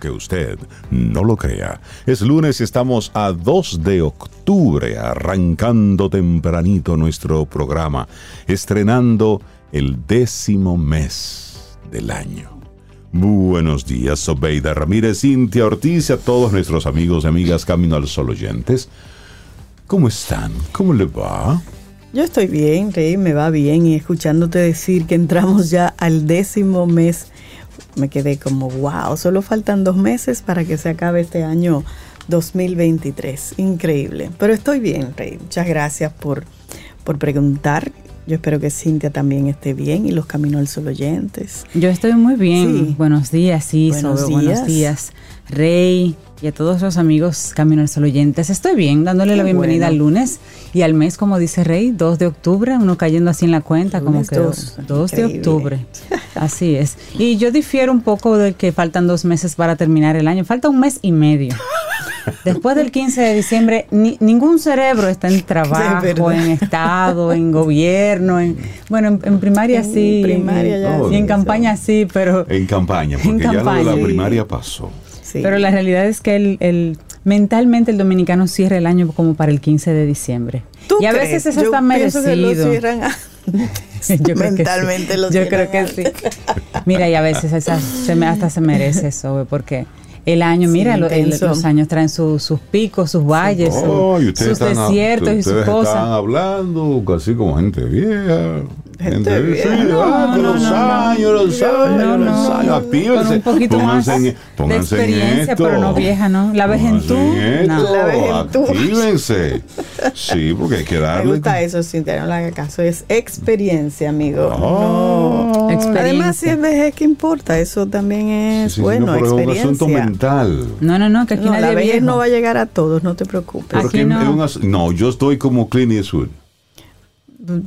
Aunque usted no lo crea. Es lunes y estamos a 2 de octubre, arrancando tempranito nuestro programa, estrenando el décimo mes del año. Buenos días, Sobeida Ramírez, Cintia Ortiz y a todos nuestros amigos y amigas Camino al Sol oyentes. ¿Cómo están? ¿Cómo le va? Yo estoy bien, Rey, me va bien y escuchándote decir que entramos ya al décimo mes me quedé como, wow, solo faltan dos meses para que se acabe este año 2023. Increíble. Pero estoy bien, Rey. Muchas gracias por, por preguntar. Yo espero que Cintia también esté bien y los Caminos al Sol oyentes. Yo estoy muy bien. Buenos días, sí, buenos, días. buenos días. Rey, y a todos los amigos Camino al Sol oyentes. Estoy bien, dándole la bienvenida al lunes y al mes, como dice Rey, 2 de octubre, uno cayendo así en la cuenta, como que 2, de octubre. Así es. Y yo difiero un poco de que faltan dos meses para terminar el año, falta un mes y medio. Después del 15 de diciembre, ningún cerebro está en trabajo, en estado, en gobierno, en bueno, en, primaria sí, primaria y en campaña sí, pero en campaña, porque ya la primaria pasó. Pero la realidad es que el, mentalmente el dominicano cierra el año como para el 15 de diciembre. y a veces eso está merecido. yo mentalmente lo Yo creo que sí. Mira, y a veces se me, hasta se merece eso, porque el año, mira, los años traen sus picos, sus valles, sus desiertos y sus cosas. Están hablando casi como gente vieja. Gente vieja. No, no, los años, los años, los años. Actívense. Un poquito pónganse más en, pónganse de experiencia, pero no vieja, ¿no? La vejentú. No. La vejentú. Actívense. Sí, porque hay que darle. Me gusta eso, Cintia, no le haga caso. Es experiencia, amigo. Oh. No. Experiencia. Además, si es vejez, ¿qué importa? Eso también es, sí, bueno, sí, no, experiencia. Es un asunto mental. No, no, no, que aquí no, nadie la vejez viejo. no va a llegar a todos, no te preocupes. Aquí no. Una, no, yo estoy como Clint Eastwood.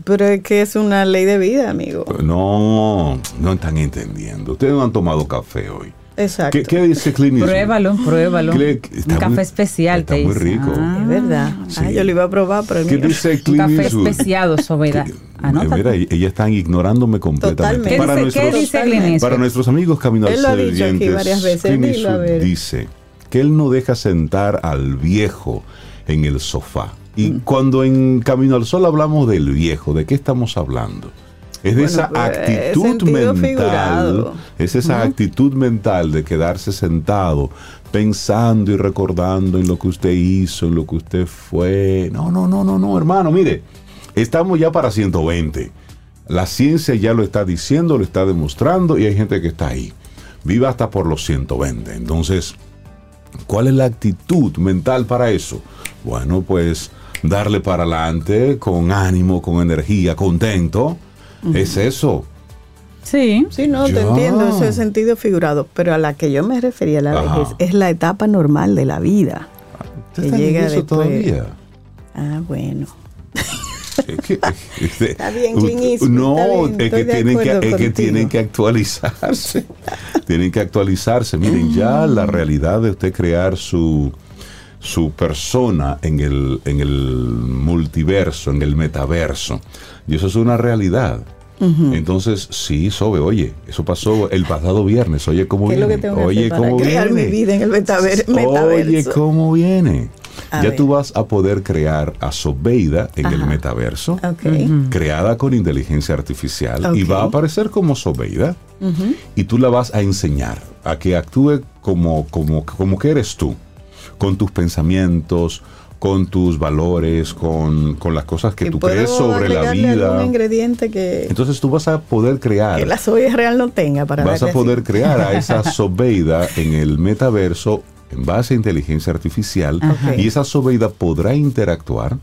Pero es que es una ley de vida, amigo. No, no están entendiendo. Ustedes no han tomado café hoy. Exacto. ¿Qué, qué dice Eastwood? Pruébalo, pruébalo. Un café especial está muy rico. Ah, es verdad. Sí. Ah, yo lo iba a probar, pero ¿Qué dice Clint Un café especiado, Sobeida. Mira, ellas están ignorándome completamente. ¿Qué para, dice, nuestros, ¿Qué dice Clint Eastwood? para nuestros amigos Camino al Él lo ha dicho aquí varias veces. Dilo, a ver. dice que él no deja sentar al viejo en el sofá. Y Mm. cuando en Camino al Sol hablamos del viejo, ¿de qué estamos hablando? Es de Bueno, esa pues, actitud mental, figurado. es esa actitud mental de quedarse sentado pensando y recordando en lo que usted hizo, en lo que usted fue. No, no, no, no, no, hermano, mire, estamos ya para 120. La ciencia ya lo está diciendo, lo está demostrando y hay gente que está ahí. Viva hasta por los 120. Entonces, ¿cuál es la actitud mental para eso? Bueno, pues darle para adelante con ánimo, con energía, contento. Es eso. Sí. Sí, no, te entiendo, eso es sentido figurado. Pero a la que yo me refería, la Ajá. vejez, es la etapa normal de la vida. ¿Usted Que está en llega eso después. todavía? Ah, bueno. Es que- es que- Está bien, No, está bien, es, que es tienen que actualizarse. tienen que actualizarse. Miren, ya la realidad de usted crear su, su persona en el, en el multiverso, en el metaverso, y eso es una realidad. Entonces, sí, Sobe, oye, eso pasó el pasado viernes. Oye, cómo ¿Qué es lo viene. que tengo que oye, cómo crear viene. mi vida en el metaver- Oye, metaverso? cómo viene. A ya ver. tú vas a poder crear a Sobeida en el metaverso, Ok. creada con inteligencia artificial, y va a aparecer como Sobeida, y tú la vas a enseñar a que actúe como, como, como que eres tú, con tus pensamientos, con tus valores, con, con las cosas que tú crees sobre la vida. algún ingrediente que, Entonces tú vas a poder crear que la soya real no tenga para vas a así. poder crear a esa Sobeida en el metaverso en base a inteligencia artificial Ajá. y esa Sobeida podrá interactuar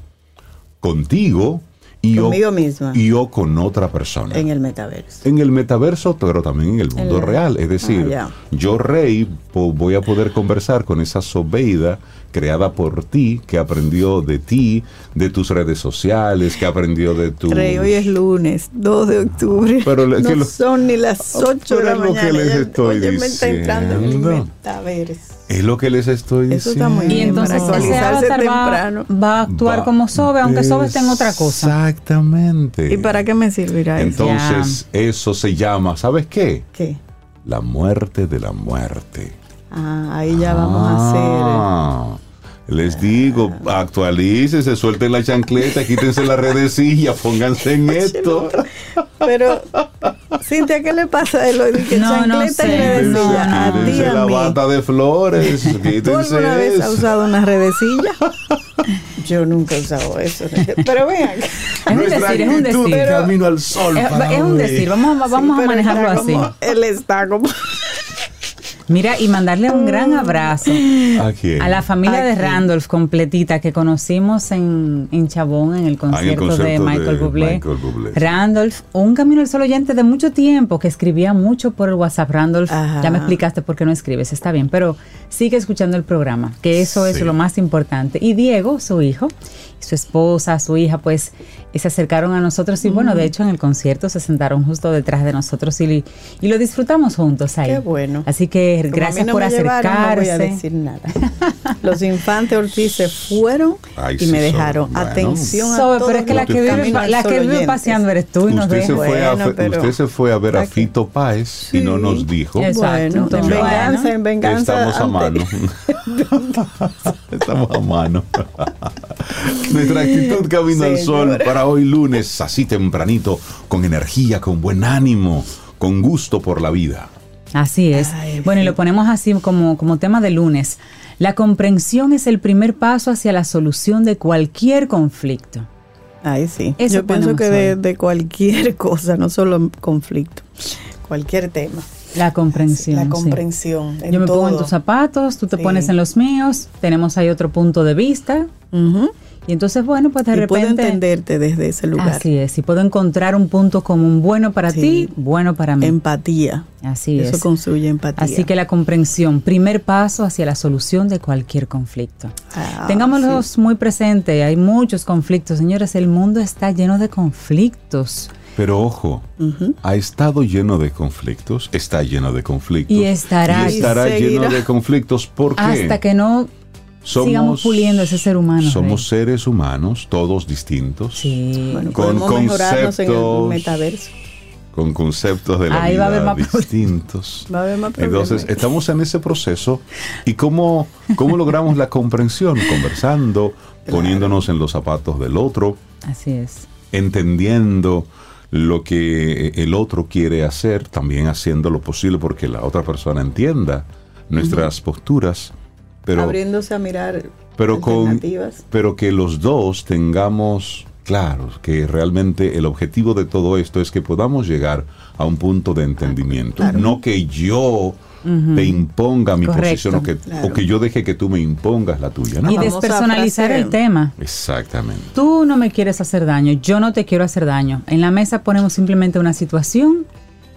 contigo y Conmigo o, misma. Y o con otra persona. En el metaverso. En el metaverso, pero también en el mundo En la- real. Es decir, Ah, yo, Rey, po- voy a poder conversar con esa Sobeida creada por ti, que aprendió de ti, de tus redes sociales, que aprendió de tu... Rey, hoy es lunes, 2 de octubre. Pero no que lo- son ni las 8 de Pero la es lo que mañana. les Ya- estoy oye, me está entrando en el diciendo. metaverso. Es lo que les estoy Eso diciendo. está muy Y entonces para ese avatar va, temprano. va a actuar Va- como Sobe, aunque Sobe esté en otra cosa. Exactamente. ¿Y para qué me servirá eso? Entonces, eso se llama, ¿sabes qué? ¿Qué? La muerte de la muerte. Ah, ahí ya vamos a hacer. Les digo, actualícese, suelten la chancleta, quítense la redecilla, pónganse en esto. Pero, Cintia, ¿qué le pasa a él hoy? Que No, no chancleta y sé, redecilla. no, a no. ti, Quítense a la mí. bata de flores, ¿Tú quítense alguna vez has eso. usado una redecilla? Yo nunca he usado eso. Pero vean. Es un decir, es un decir. de camino al sol. Es, para es un decir, vamos, a- manejarlo así. como- él está como. Mira, y mandarle un gran abrazo ¿A quién? a la familia de. Randolph completita que conocimos en, en Chabón en el Ah, en el concierto, de Michael de Bublé. Michael Bublé. Randolph, un camino al sol oyente de mucho tiempo que escribía mucho por el WhatsApp. Randolph, Ajá. ya me explicaste por qué no escribes, está bien, pero sigue escuchando el programa, que eso es lo más importante. Y Diego, su hijo, su esposa, su hija, pues se acercaron a nosotros y bueno, de hecho en el concierto se sentaron justo detrás de nosotros y, y lo disfrutamos juntos ahí. Qué bueno. Así que Como a mí gracias no por llevaron, acercarse. No voy a decir nada. Los infantes Ortiz se fueron Ay, y sí, me son, dejaron. bueno. Atención a Sobe, todos pero es que la que vive, la que vive paseando eres tú y nos Usted se, fue a, Bueno, pero- usted se fue a ver a Aquí. Fito Páez y no nos dijo. Exacto. Bueno, en venganza, en venganza. Estamos a mano. Estamos a mano. Nuestra actitud camino al sol para hoy lunes, así tempranito, con energía, con buen ánimo, con gusto por la vida. Así es. Ay, bueno, y lo ponemos así como, como tema de lunes. La comprensión es el primer paso hacia la solución de cualquier conflicto. Ay, sí. Eso Yo pienso que de, cualquier cosa, no solo conflicto, cualquier tema. La comprensión. La sí. comprensión. en Yo me pongo en tus zapatos, tú te Sí. pones en los míos, tenemos ahí otro punto de vista. Ujú. Y entonces, bueno, pues de y puedo repente... entenderte desde ese lugar. Así es, si puedo encontrar un punto común bueno para Sí. ti, bueno para mí. Empatía. Así Eso es. construye empatía. Así que la comprensión, primer paso hacia la solución de cualquier conflicto. Ah, Tengámoslos muy presente, hay muchos conflictos. Señores, el mundo está lleno de conflictos Pero ojo, ha estado lleno de conflictos, está lleno de conflictos. Y estará. Y estará Y lleno de conflictos. ¿Por qué? hasta que no sigamos puliendo ese ser humano. Somos Rey. seres humanos, todos distintos. Sí. Con Bueno, podemos mejorarnos en el conceptos. metaverso. con conceptos de la Ahí va a vida haber más distintos. Va a haber más. Entonces, estamos en ese proceso. ¿Y cómo, cómo logramos la comprensión? Conversando, poniéndonos en los zapatos del otro, Así es. entendiendo lo que el otro quiere hacer, también haciendo lo posible porque la otra persona entienda nuestras posturas, pero, Abriéndose a mirar pero, con, pero que los dos tengamos claros que realmente el objetivo de todo esto es que podamos llegar a un punto de entendimiento. No que yo te imponga mi Correcto. posición o que, Claro. o que yo deje que tú me impongas la tuya. ¿no? Y despersonalizar el tema. Exactamente. Tú no me quieres hacer daño, yo no te quiero hacer daño. En la mesa ponemos simplemente una situación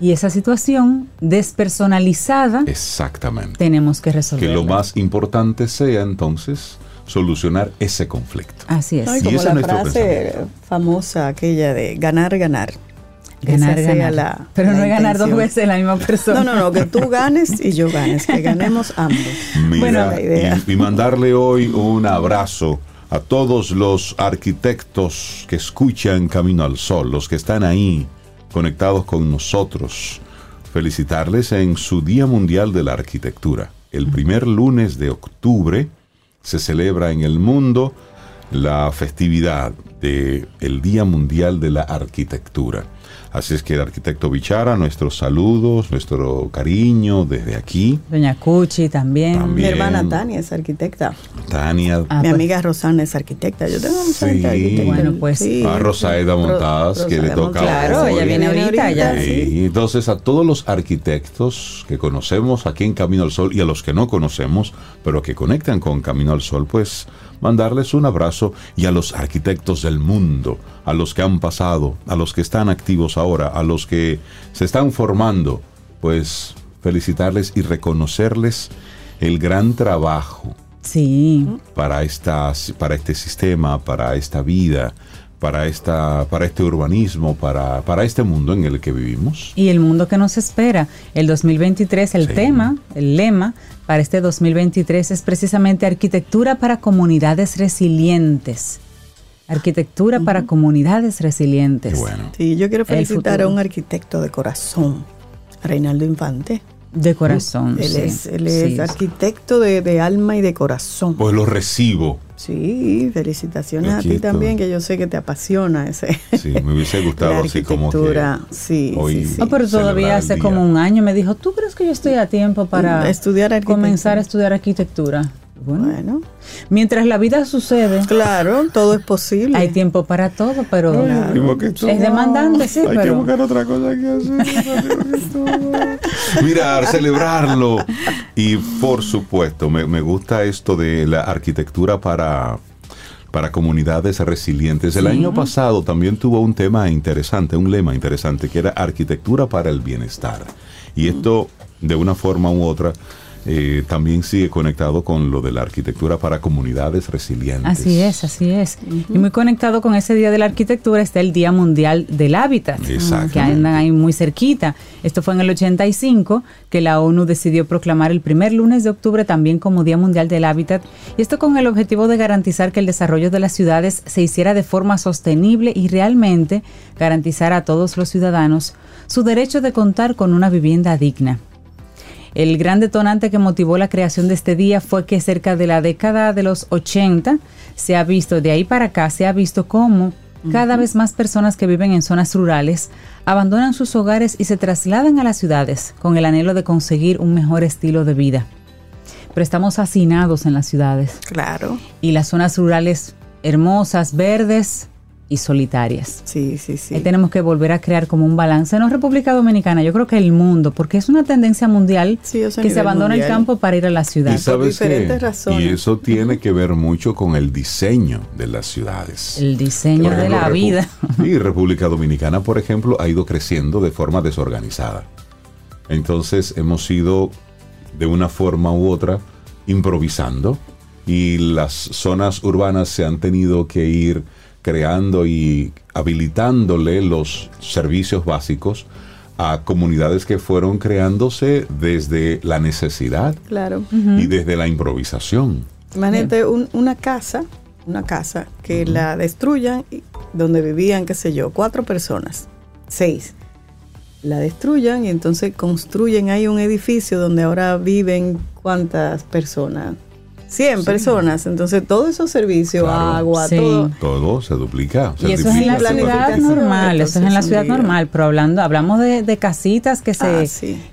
y esa situación despersonalizada Exactamente. tenemos que Que resolverla. lo más importante sea entonces solucionar ese conflicto. Así es. No, y como ese la es frase famosa aquella de ganar, ganar. Ganar, Esa sea ganar. la- Pero la no es ganar dos intención. veces la misma persona. No, no, no, que tú ganes y yo ganes, que ganemos ambos. Mira, la idea. y, y mandarle hoy un abrazo a todos los arquitectos que escuchan Camino al Sol, los que están ahí conectados con nosotros. Felicitarles en su Día Mundial de la Arquitectura. El primer lunes de octubre se celebra en el mundo la festividad del el Día Mundial de la Arquitectura. Así es que el arquitecto Bichara, nuestros saludos, nuestro cariño desde aquí. Doña Cuchi también. Mi hermana Tania es arquitecta. Tania. Ah, Mi pues. amiga Rosana es arquitecta. Yo tengo mucha sí. Bueno, pues. Sí. A Rosaeda Montadas, que le toca. Claro, ella viene ahorita. Ya. Sí. Entonces, a todos los arquitectos que conocemos aquí en Camino al Sol y a los que no conocemos, pero que conectan con Camino al Sol, pues mandarles un abrazo y a los arquitectos del mundo, a los que han pasado, a los que están activos ahora, a los que se están formando, pues felicitarles y reconocerles el gran trabajo sí. para, para este sistema, para esta vida, para, esta, para este urbanismo, para, para este mundo en el que vivimos. Y el mundo que nos espera. El 2023, el tema, el lema para este 2023 es precisamente arquitectura para comunidades resilientes. Arquitectura para comunidades resilientes. Bueno. Sí, yo quiero felicitar a un arquitecto de corazón, Reinaldo Infante. De corazón. Él es, él es arquitecto de, de, alma y de corazón. Pues lo recibo. Sí, felicitaciones a ti también, que yo sé que te apasiona ese. Sí, me hubiese gustado así como que sí, sí, sí. No, pero todavía hace como un año me dijo, ¿tú crees que yo estoy a tiempo para estudiar comenzar a estudiar arquitectura? Bueno, mientras la vida sucede. Claro, todo es posible. Hay tiempo para todo, pero es demandante, sí, hay que buscar otra cosa que hacer. Mirar, celebrarlo. Y por supuesto, me, me, gusta esto de la arquitectura para, para comunidades resilientes. El año pasado también tuvo un tema interesante, un lema interesante, que era arquitectura para el bienestar. Y esto, de una forma u otra, eh, también sigue conectado con lo de la arquitectura para comunidades resilientes. Así es, así es. Y muy conectado con ese Día de la Arquitectura está el Día Mundial del Hábitat, que andan ahí muy cerquita. Esto fue en el 85 que la ONU decidió proclamar el primer lunes de octubre también como Día Mundial del Hábitat, y esto con el objetivo de garantizar que el desarrollo de las ciudades se hiciera de forma sostenible y realmente garantizar a todos los ciudadanos su derecho de contar con una vivienda digna. El gran detonante que motivó la creación de este día fue que cerca de la década de los 80 se ha visto, de ahí para acá, se ha visto cómo cada vez más personas que viven en zonas rurales abandonan sus hogares y se trasladan a las ciudades con el anhelo de conseguir un mejor estilo de vida. Pero estamos hacinados en las ciudades. Claro. Y las zonas rurales hermosas, verdes, y solitarias. Sí, sí, sí. Ahí tenemos que volver a crear como un balance, no República Dominicana, yo creo que el mundo, porque es una tendencia mundial que se abandona el campo para ir a la ciudad. Y Por diferentes razones. Y eso tiene que ver mucho con el diseño de las ciudades. El diseño de la vida. Y República Dominicana, por ejemplo, ha ido creciendo de forma desorganizada. Entonces hemos ido de una forma u otra improvisando y las zonas urbanas se han tenido que ir creando y habilitándole los servicios básicos a comunidades que fueron creándose desde la necesidad claro. y desde la improvisación. Imagínate una casa, una casa que la destruyan, donde vivían, qué sé yo, cuatro personas, seis. La destruyan y entonces construyen ahí un edificio donde ahora viven cuántas personas, 100 personas. Entonces, todos esos servicios, agua, todo. Todo se duplica. y eso es en la ciudad normal, eso es en la ciudad normal. Pero hablando, hablamos de, casitas que se. Ah,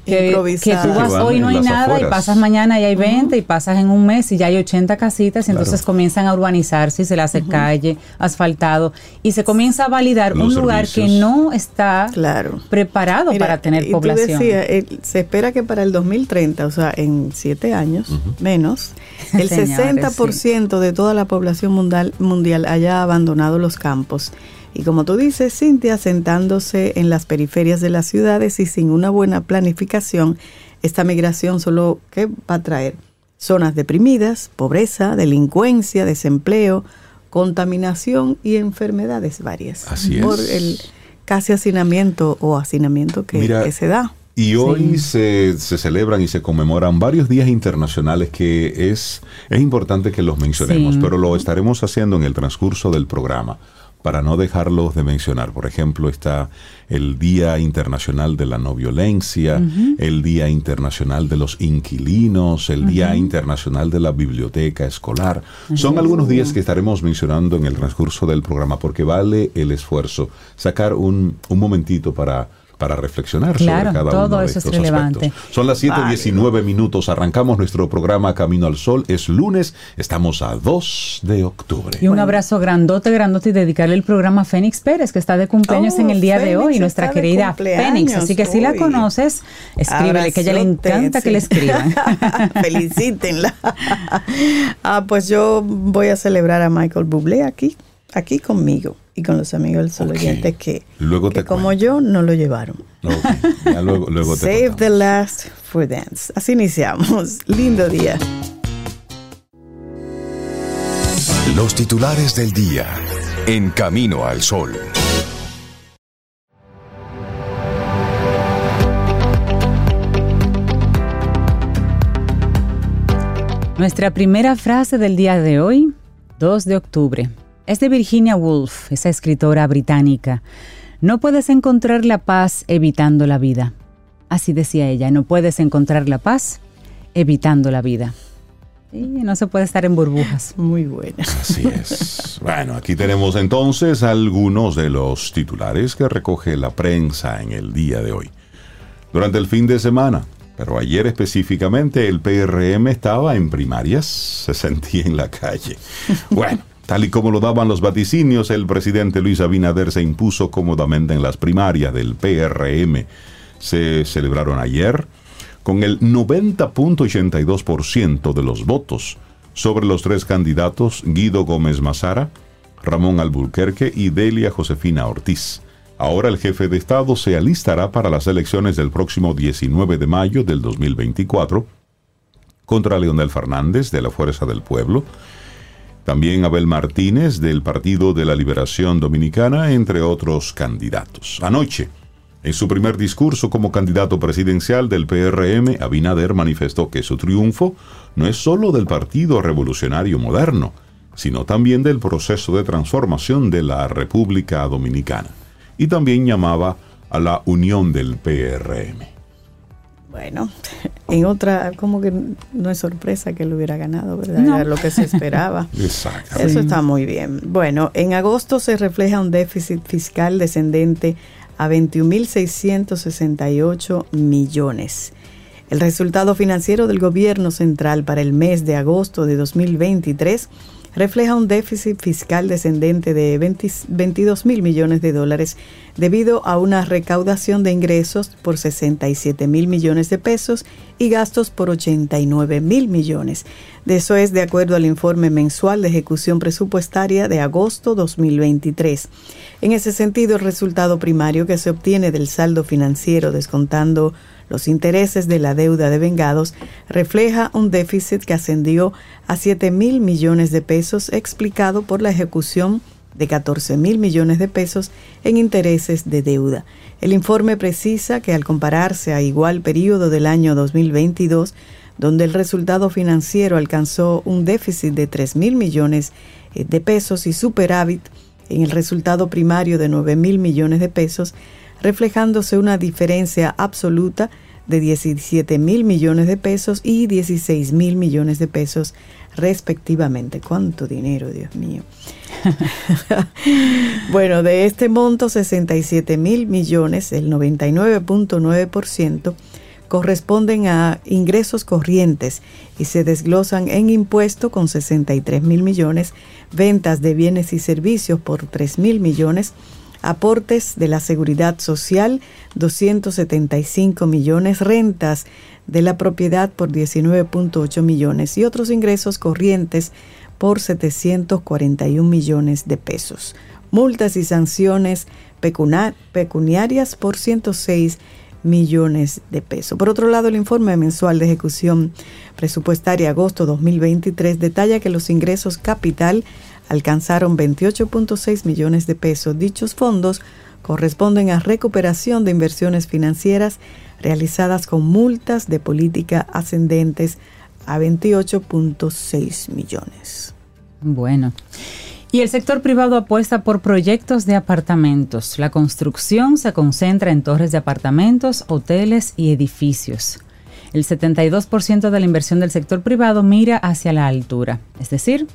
que, que, tú vas hoy no hay nada y pasas mañana y hay 20 y pasas en un mes y ya hay 80 casitas y entonces comienzan a urbanizarse y se le hace calle, asfaltado y se comienza a validar un lugar que no está claro. preparado para tener y población. Tú decías, se espera que para el 2030, o sea, en siete años menos, el 60% de toda la población mundial, mundial haya abandonado los campos. Y como tú dices, Cintia, sentándose en las periferias de las ciudades y sin una buena planificación, esta migración solo ¿qué va a traer? Zonas deprimidas, pobreza, delincuencia, desempleo, contaminación y enfermedades varias. Así por el casi hacinamiento o hacinamiento que, se da. Y hoy se, se, celebran y se conmemoran varios días internacionales que es, es importante que los mencionemos, pero lo estaremos haciendo en el transcurso del programa para no dejarlos de mencionar. Por ejemplo, está el Día Internacional de la No Violencia, el Día Internacional de los Inquilinos, el Día Internacional de la Biblioteca Escolar. Son algunos días que estaremos mencionando en el transcurso del programa porque vale el esfuerzo sacar un, un momentito para para reflexionar sobre cada todo uno de eso estos es relevante. aspectos. Son las 7.19 minutos, arrancamos nuestro programa Camino al Sol, es lunes, estamos a 2 de octubre. Y un abrazo grandote, grandote y dedicarle el programa a Fénix Pérez, que está de cumpleaños en el día de hoy, nuestra querida Fénix. Así que si la conoces, escríbele, que a ella le encanta que le escriban. Felicítenla. ah, pues yo voy a celebrar a Michael Bublé aquí, aquí conmigo y con los amigos del solo oyente que, luego que como yo no lo llevaron. Save the last for dance. Así iniciamos. Lindo día. Los titulares del día en Camino al Sol. Nuestra primera frase del día de hoy, 2 de octubre. Es de Virginia Woolf, esa escritora británica. No puedes encontrar la paz evitando la vida. Así decía ella, no puedes encontrar la paz evitando la vida. Y no se puede estar en burbujas. Muy buena. Así es. Bueno, aquí tenemos entonces algunos de los titulares que recoge la prensa en el día de hoy. Durante el fin de semana, pero ayer específicamente el PRM estaba en primarias, se sentía en la calle. Bueno, Tal y como lo daban los vaticinios, el presidente Luis Abinader se impuso cómodamente en las primarias del PRM. Se celebraron ayer con el 90.82% de los votos sobre los tres candidatos Guido Gómez Mazara, Ramón Alburquerque y Delia Josefina Ortiz. Ahora el jefe de Estado se alistará para las elecciones del próximo 19 de mayo del 2024 contra Leonel Fernández de la Fuerza del Pueblo, también Abel Martínez del Partido de la Liberación Dominicana, entre otros candidatos. Anoche, en su primer discurso como candidato presidencial del PRM, Abinader manifestó que su triunfo no es solo del Partido Revolucionario Moderno, sino también del proceso de transformación de la República Dominicana. Y también llamaba a la unión del PRM. Bueno, en otra, como que no es sorpresa que él hubiera ganado, ¿verdad? Era lo que se esperaba. Exacto. Eso está muy bien. Bueno, en agosto se refleja un déficit fiscal descendente a 21.668 millones. El resultado financiero del gobierno central para el mes de agosto de 2023 refleja un déficit fiscal descendente de 22 mil millones de dólares debido a una recaudación de ingresos por 67 mil millones de pesos y gastos por 89 mil millones. De eso es de acuerdo al informe mensual de ejecución presupuestaria de agosto 2023. En ese sentido, el resultado primario que se obtiene del saldo financiero descontando los intereses de la deuda de vengados refleja un déficit que ascendió a 7 mil millones de pesos explicado por la ejecución de 14 mil millones de pesos en intereses de deuda. El informe precisa que al compararse a igual periodo del año 2022, donde el resultado financiero alcanzó un déficit de 3 mil millones eh, de pesos y superávit en el resultado primario de 9 mil millones de pesos, reflejándose una diferencia absoluta de 17 mil millones de pesos y 16 mil millones de pesos respectivamente. ¿Cuánto dinero, Dios mío? bueno, de este monto, 67 mil millones, el 99.9%, corresponden a ingresos corrientes y se desglosan en impuesto con 63 mil millones, ventas de bienes y servicios por 3 mil millones, aportes de la seguridad social 275 millones, rentas de la propiedad por 19.8 millones y otros ingresos corrientes por 741 millones de pesos. Multas y sanciones pecuniarias por 106 millones de pesos. Por otro lado, el informe mensual de ejecución presupuestaria agosto 2023 detalla que los ingresos capital alcanzaron 28.6 millones de pesos. Dichos fondos corresponden a recuperación de inversiones financieras realizadas con multas de política ascendentes a 28.6 millones. Bueno. Y el sector privado apuesta por proyectos de apartamentos. La construcción se concentra en torres de apartamentos, hoteles y edificios. El 72% de la inversión del sector privado mira hacia la altura, es decir,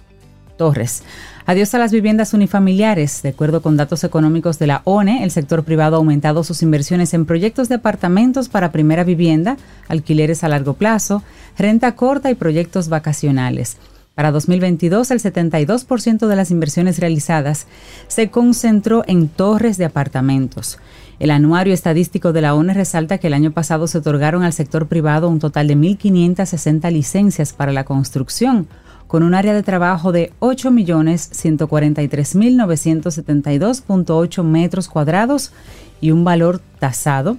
torres. Adiós a las viviendas unifamiliares. De acuerdo con datos económicos de la ONE, el sector privado ha aumentado sus inversiones en proyectos de apartamentos para primera vivienda, alquileres a largo plazo, renta corta y proyectos vacacionales. Para 2022, el 72% de las inversiones realizadas se concentró en torres de apartamentos. El anuario estadístico de la ONE resalta que el año pasado se otorgaron al sector privado un total de 1.560 licencias para la construcción, con un área de trabajo de 8.143.972.8 metros cuadrados y un valor tasado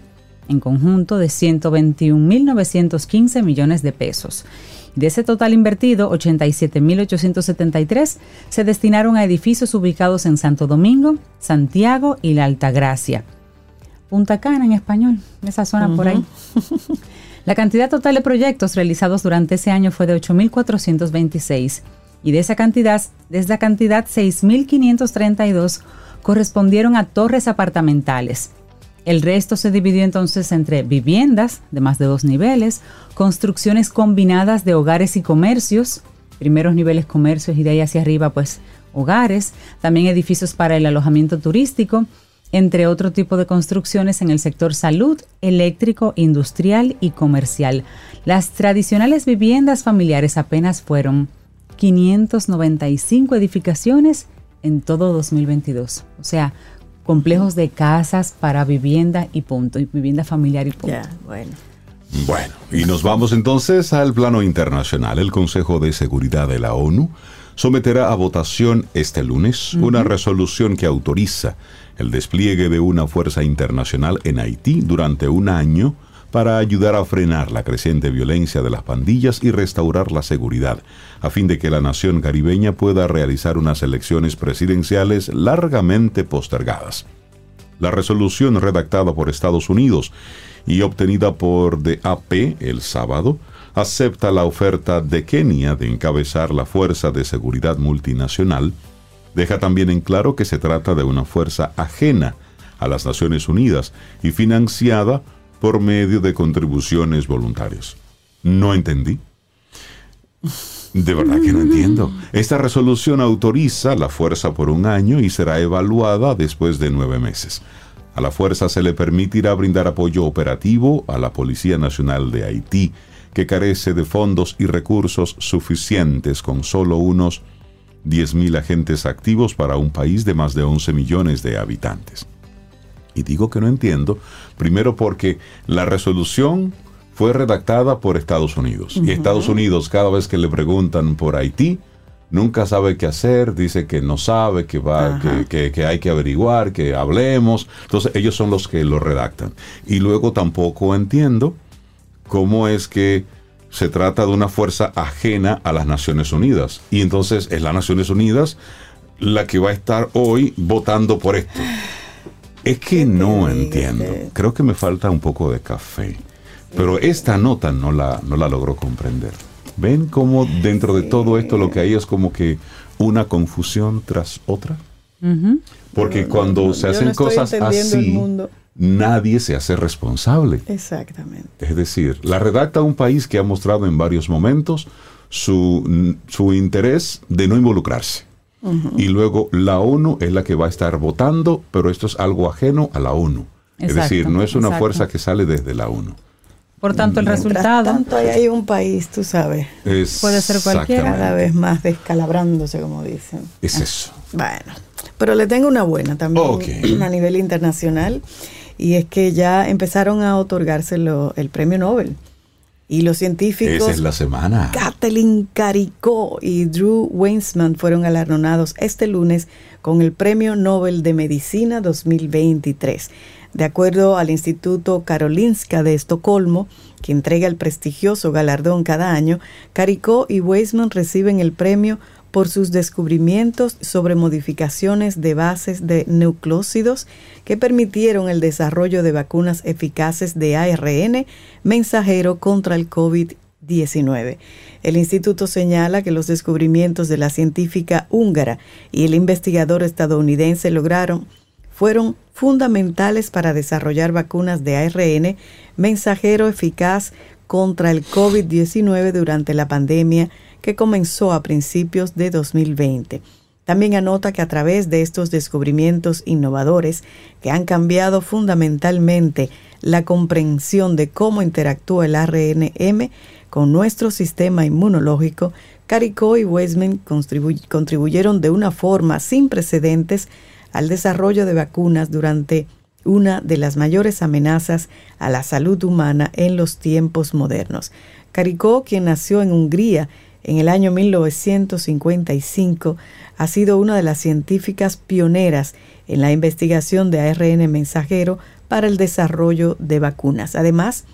en conjunto de 121.915 millones de pesos. De ese total invertido, 87.873 se destinaron a edificios ubicados en Santo Domingo, Santiago y La Altagracia. Punta Cana en español, esa zona por ahí. La cantidad total de proyectos realizados durante ese año fue de 8.426 y de esa cantidad, de cantidad 6.532 correspondieron a torres apartamentales, el resto se dividió entonces entre viviendas de más de dos niveles, construcciones combinadas de hogares y comercios, primeros niveles comercios y de ahí hacia arriba pues hogares, también edificios para el alojamiento turístico, entre otro tipo de construcciones en el sector salud, eléctrico, industrial y comercial. Las tradicionales viviendas familiares apenas fueron 595 edificaciones en todo 2022. O sea, complejos de casas para vivienda y punto, y vivienda familiar y punto. Ya, bueno. Bueno, y nos vamos entonces al plano internacional. El Consejo de Seguridad de la ONU someterá a votación este lunes una resolución que autoriza el despliegue de una fuerza internacional en Haití durante un año para ayudar a frenar la creciente violencia de las pandillas y restaurar la seguridad, a fin de que la nación caribeña pueda realizar unas elecciones presidenciales largamente postergadas. La resolución redactada por Estados Unidos y obtenida por DAP el sábado acepta la oferta de Kenia de encabezar la Fuerza de Seguridad Multinacional, deja también en claro que se trata de una fuerza ajena a las Naciones Unidas y financiada por medio de contribuciones voluntarias. No entendí. De verdad que no entiendo. Esta resolución autoriza la fuerza por un año y será evaluada después de nueve meses. A la fuerza se le permitirá brindar apoyo operativo a la Policía Nacional de Haití, que carece de fondos y recursos suficientes con solo unos 10.000 agentes activos para un país de más de 11 millones de habitantes. Y digo que no entiendo, primero porque la resolución fue redactada por Estados Unidos. Y Estados Unidos, cada vez que le preguntan por Haití, nunca sabe qué hacer, dice que no sabe, que, va, que, que, hay que averiguar, que hablemos. Entonces ellos son los que lo redactan. Y luego tampoco entiendo cómo es que se trata de una fuerza ajena a las Naciones Unidas. Y entonces es las Naciones Unidas la que va a estar hoy votando por esto. Es que no entiendo. Creo que me falta un poco de café. Pero esta nota no la, no la logro comprender. ¿Ven cómo dentro de todo esto lo que hay es como que una confusión tras otra? Porque cuando se hacen cosas así, nadie se hace responsable. Exactamente. Es decir, la redacta un país que ha mostrado en varios momentos su, su interés de no involucrarse. Y luego la ONU es la que va a estar votando, pero esto es algo ajeno a la ONU. es decir, no es una fuerza que sale desde la ONU. Por tanto, el resultado. tanto hay un país, tú sabes. puede ser cualquiera. Cada vez más descalabrándose, como dicen. Es eso. Bueno, pero le tengo una buena también a nivel internacional. Y es que ya empezaron a otorgarse el premio Nobel y los científicos. Esa es la semana. Kathleen Caricó y Drew Weinsman fueron galardonados este lunes con el Premio Nobel de Medicina 2023. De acuerdo al Instituto Karolinska de Estocolmo, que entrega el prestigioso galardón cada año, Caricó y Weisman reciben el premio por sus descubrimientos sobre modificaciones de bases de nucleócidos que permitieron el desarrollo de vacunas eficaces de ARN mensajero contra el COVID-19. El instituto señala que los descubrimientos de la científica húngara y el investigador estadounidense lograron fueron fundamentales para desarrollar vacunas de ARN mensajero eficaz contra el COVID-19 durante la pandemia que comenzó a principios de 2020. También anota que a través de estos descubrimientos innovadores que han cambiado fundamentalmente la comprensión de cómo interactúa el ARNM con nuestro sistema inmunológico, Caricó y Weisman contribuyeron de una forma sin precedentes al desarrollo de vacunas durante una de las mayores amenazas a la salud humana en los tiempos modernos. Caricó, quien nació en Hungría en el año 1955, ha sido una de las científicas pioneras en la investigación de ARN mensajero para el desarrollo de vacunas. Además,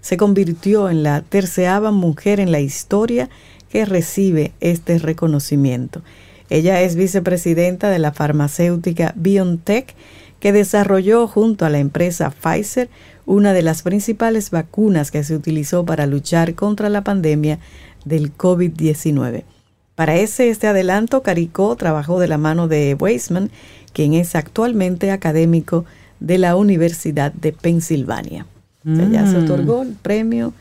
se convirtió en la terceava mujer en la historia que recibe este reconocimiento. Ella es vicepresidenta de la farmacéutica BioNTech, que desarrolló junto a la empresa Pfizer una de las principales vacunas que se utilizó para luchar contra la pandemia del COVID-19. Para ese este adelanto, Caricó trabajó de la mano de Weisman, quien es actualmente académico de la Universidad de Pensilvania. ya se mm. otorgó el premio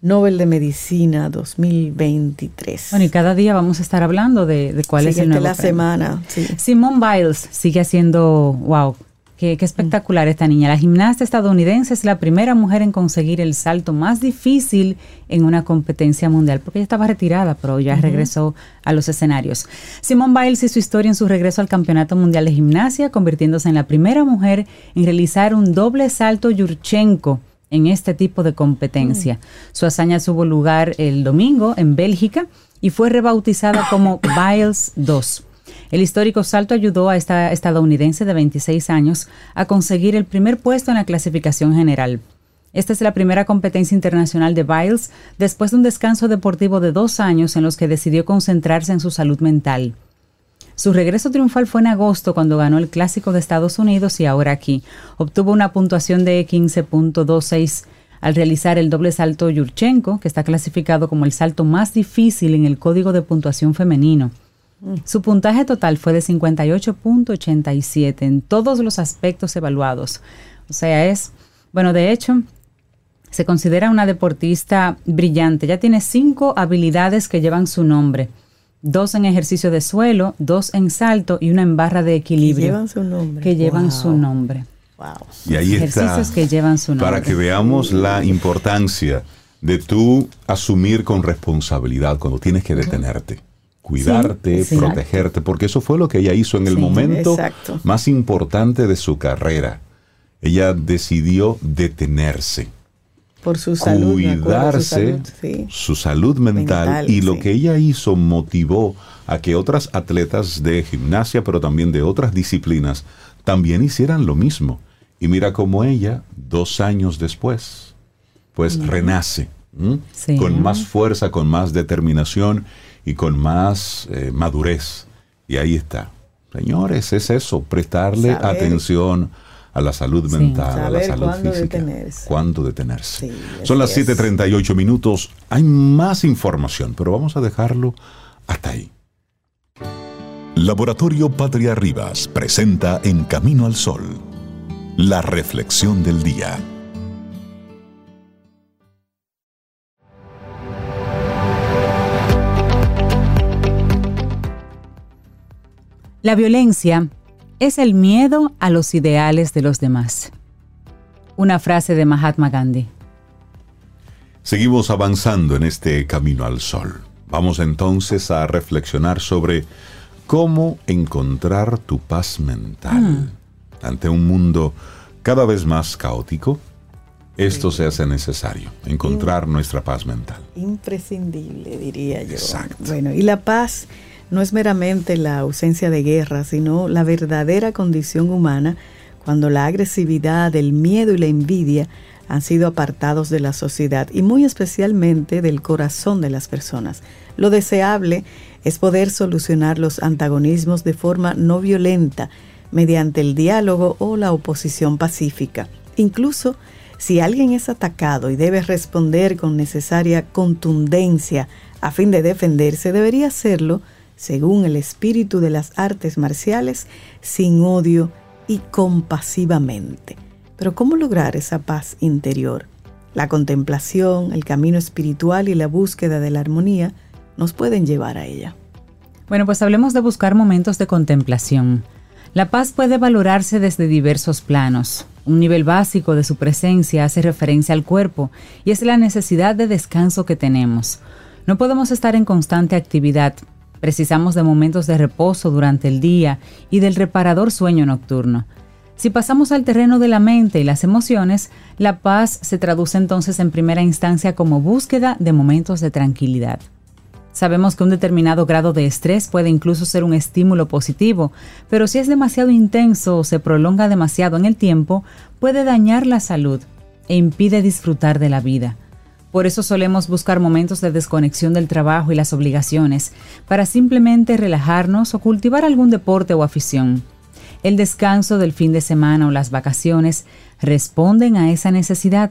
Nobel de Medicina 2023. Bueno, y cada día vamos a estar hablando de, cuál es el nuevo la semana. Sí. Simone Biles sigue haciendo, wow, qué, espectacular esta niña. La gimnasta estadounidense es la primera mujer en conseguir el salto más difícil en una competencia mundial, porque ella estaba retirada, pero ya regresó a los escenarios. Simone Biles hizo historia en su regreso al Campeonato Mundial de Gimnasia, convirtiéndose en la primera mujer en realizar un doble salto Yurchenko en este tipo de competencia. Mm. Su hazaña tuvo lugar el domingo en Bélgica y fue rebautizada como Biles 2. El histórico salto ayudó a esta estadounidense de 26 años a conseguir el primer puesto en la clasificación general. Esta es la primera competencia internacional de Biles después de un descanso deportivo de dos años en los que decidió concentrarse en su salud mental. Su regreso triunfal fue en agosto cuando ganó el Clásico de Estados Unidos y ahora aquí. Obtuvo una puntuación de 15.26 al realizar el doble salto Yurchenko, que está clasificado como el salto más difícil en el código de puntuación femenino. Su puntaje total fue de 58.87 en todos los aspectos evaluados. O sea, es, bueno, de hecho, se considera una deportista brillante. Ya tiene cinco habilidades que llevan su nombre dos en ejercicio de suelo, dos en salto y una en barra de equilibrio. Que llevan su nombre. Que llevan su nombre. Wow. Y ahí Ejercicios que llevan su nombre. Para que veamos la importancia de tú asumir con responsabilidad cuando tienes que detenerte. Cuidarte, protegerte, porque eso fue lo que ella hizo en el momento más importante de su carrera. Ella decidió detenerse por su salud. Cuidarse, su salud, mental, y lo que ella hizo motivó a que otras atletas de gimnasia, pero también de otras disciplinas, también hicieran lo mismo. Y mira cómo ella, dos años después, pues renace, con más fuerza, con más determinación y con más eh, madurez. Y ahí está. Señores, es eso, prestarle atención a la salud mental, a la salud física. Detenerse. ¿Cuándo detenerse? Son las 7.38 minutos. Hay más información, pero vamos a dejarlo hasta ahí. Laboratorio Patria Rivas presenta En Camino al Sol, la reflexión del día. La violencia es el miedo a los ideales de los demás. Una frase de Mahatma Gandhi. Seguimos avanzando en este camino al sol. Vamos entonces a reflexionar sobre cómo encontrar tu paz mental. Mm. Ante un mundo cada vez más caótico, esto se hace necesario, encontrar nuestra paz mental. Imprescindible, diría yo. Exacto. Bueno, y la paz no es meramente la ausencia de guerra, sino la verdadera condición humana cuando la agresividad, el miedo y la envidia han sido apartados de la sociedad y muy especialmente del corazón de las personas. Lo deseable es poder solucionar los antagonismos de forma no violenta, mediante el diálogo o la oposición pacífica. Incluso si alguien es atacado y debe responder con necesaria contundencia a fin de defenderse, debería hacerlo según el espíritu de las artes marciales, sin odio y compasivamente. Pero ¿cómo lograr esa paz interior? La contemplación, el camino espiritual y la búsqueda de la armonía nos pueden llevar a ella. Bueno, pues hablemos de buscar momentos de contemplación. La paz puede valorarse desde diversos planos. Un nivel básico de su presencia hace referencia al cuerpo y es la necesidad de descanso que tenemos. No podemos estar en constante actividad. Precisamos de momentos de reposo durante el día y del reparador sueño nocturno. Si pasamos al terreno de la mente y las emociones, la paz se traduce entonces en primera instancia como búsqueda de momentos de tranquilidad. Sabemos que un determinado grado de estrés puede incluso ser un estímulo positivo, pero si es demasiado intenso o se prolonga demasiado en el tiempo, puede dañar la salud e impide disfrutar de la vida. Por eso solemos buscar momentos de desconexión del trabajo y las obligaciones, para simplemente relajarnos o cultivar algún deporte o afición. El descanso del fin de semana o las vacaciones responden a esa necesidad,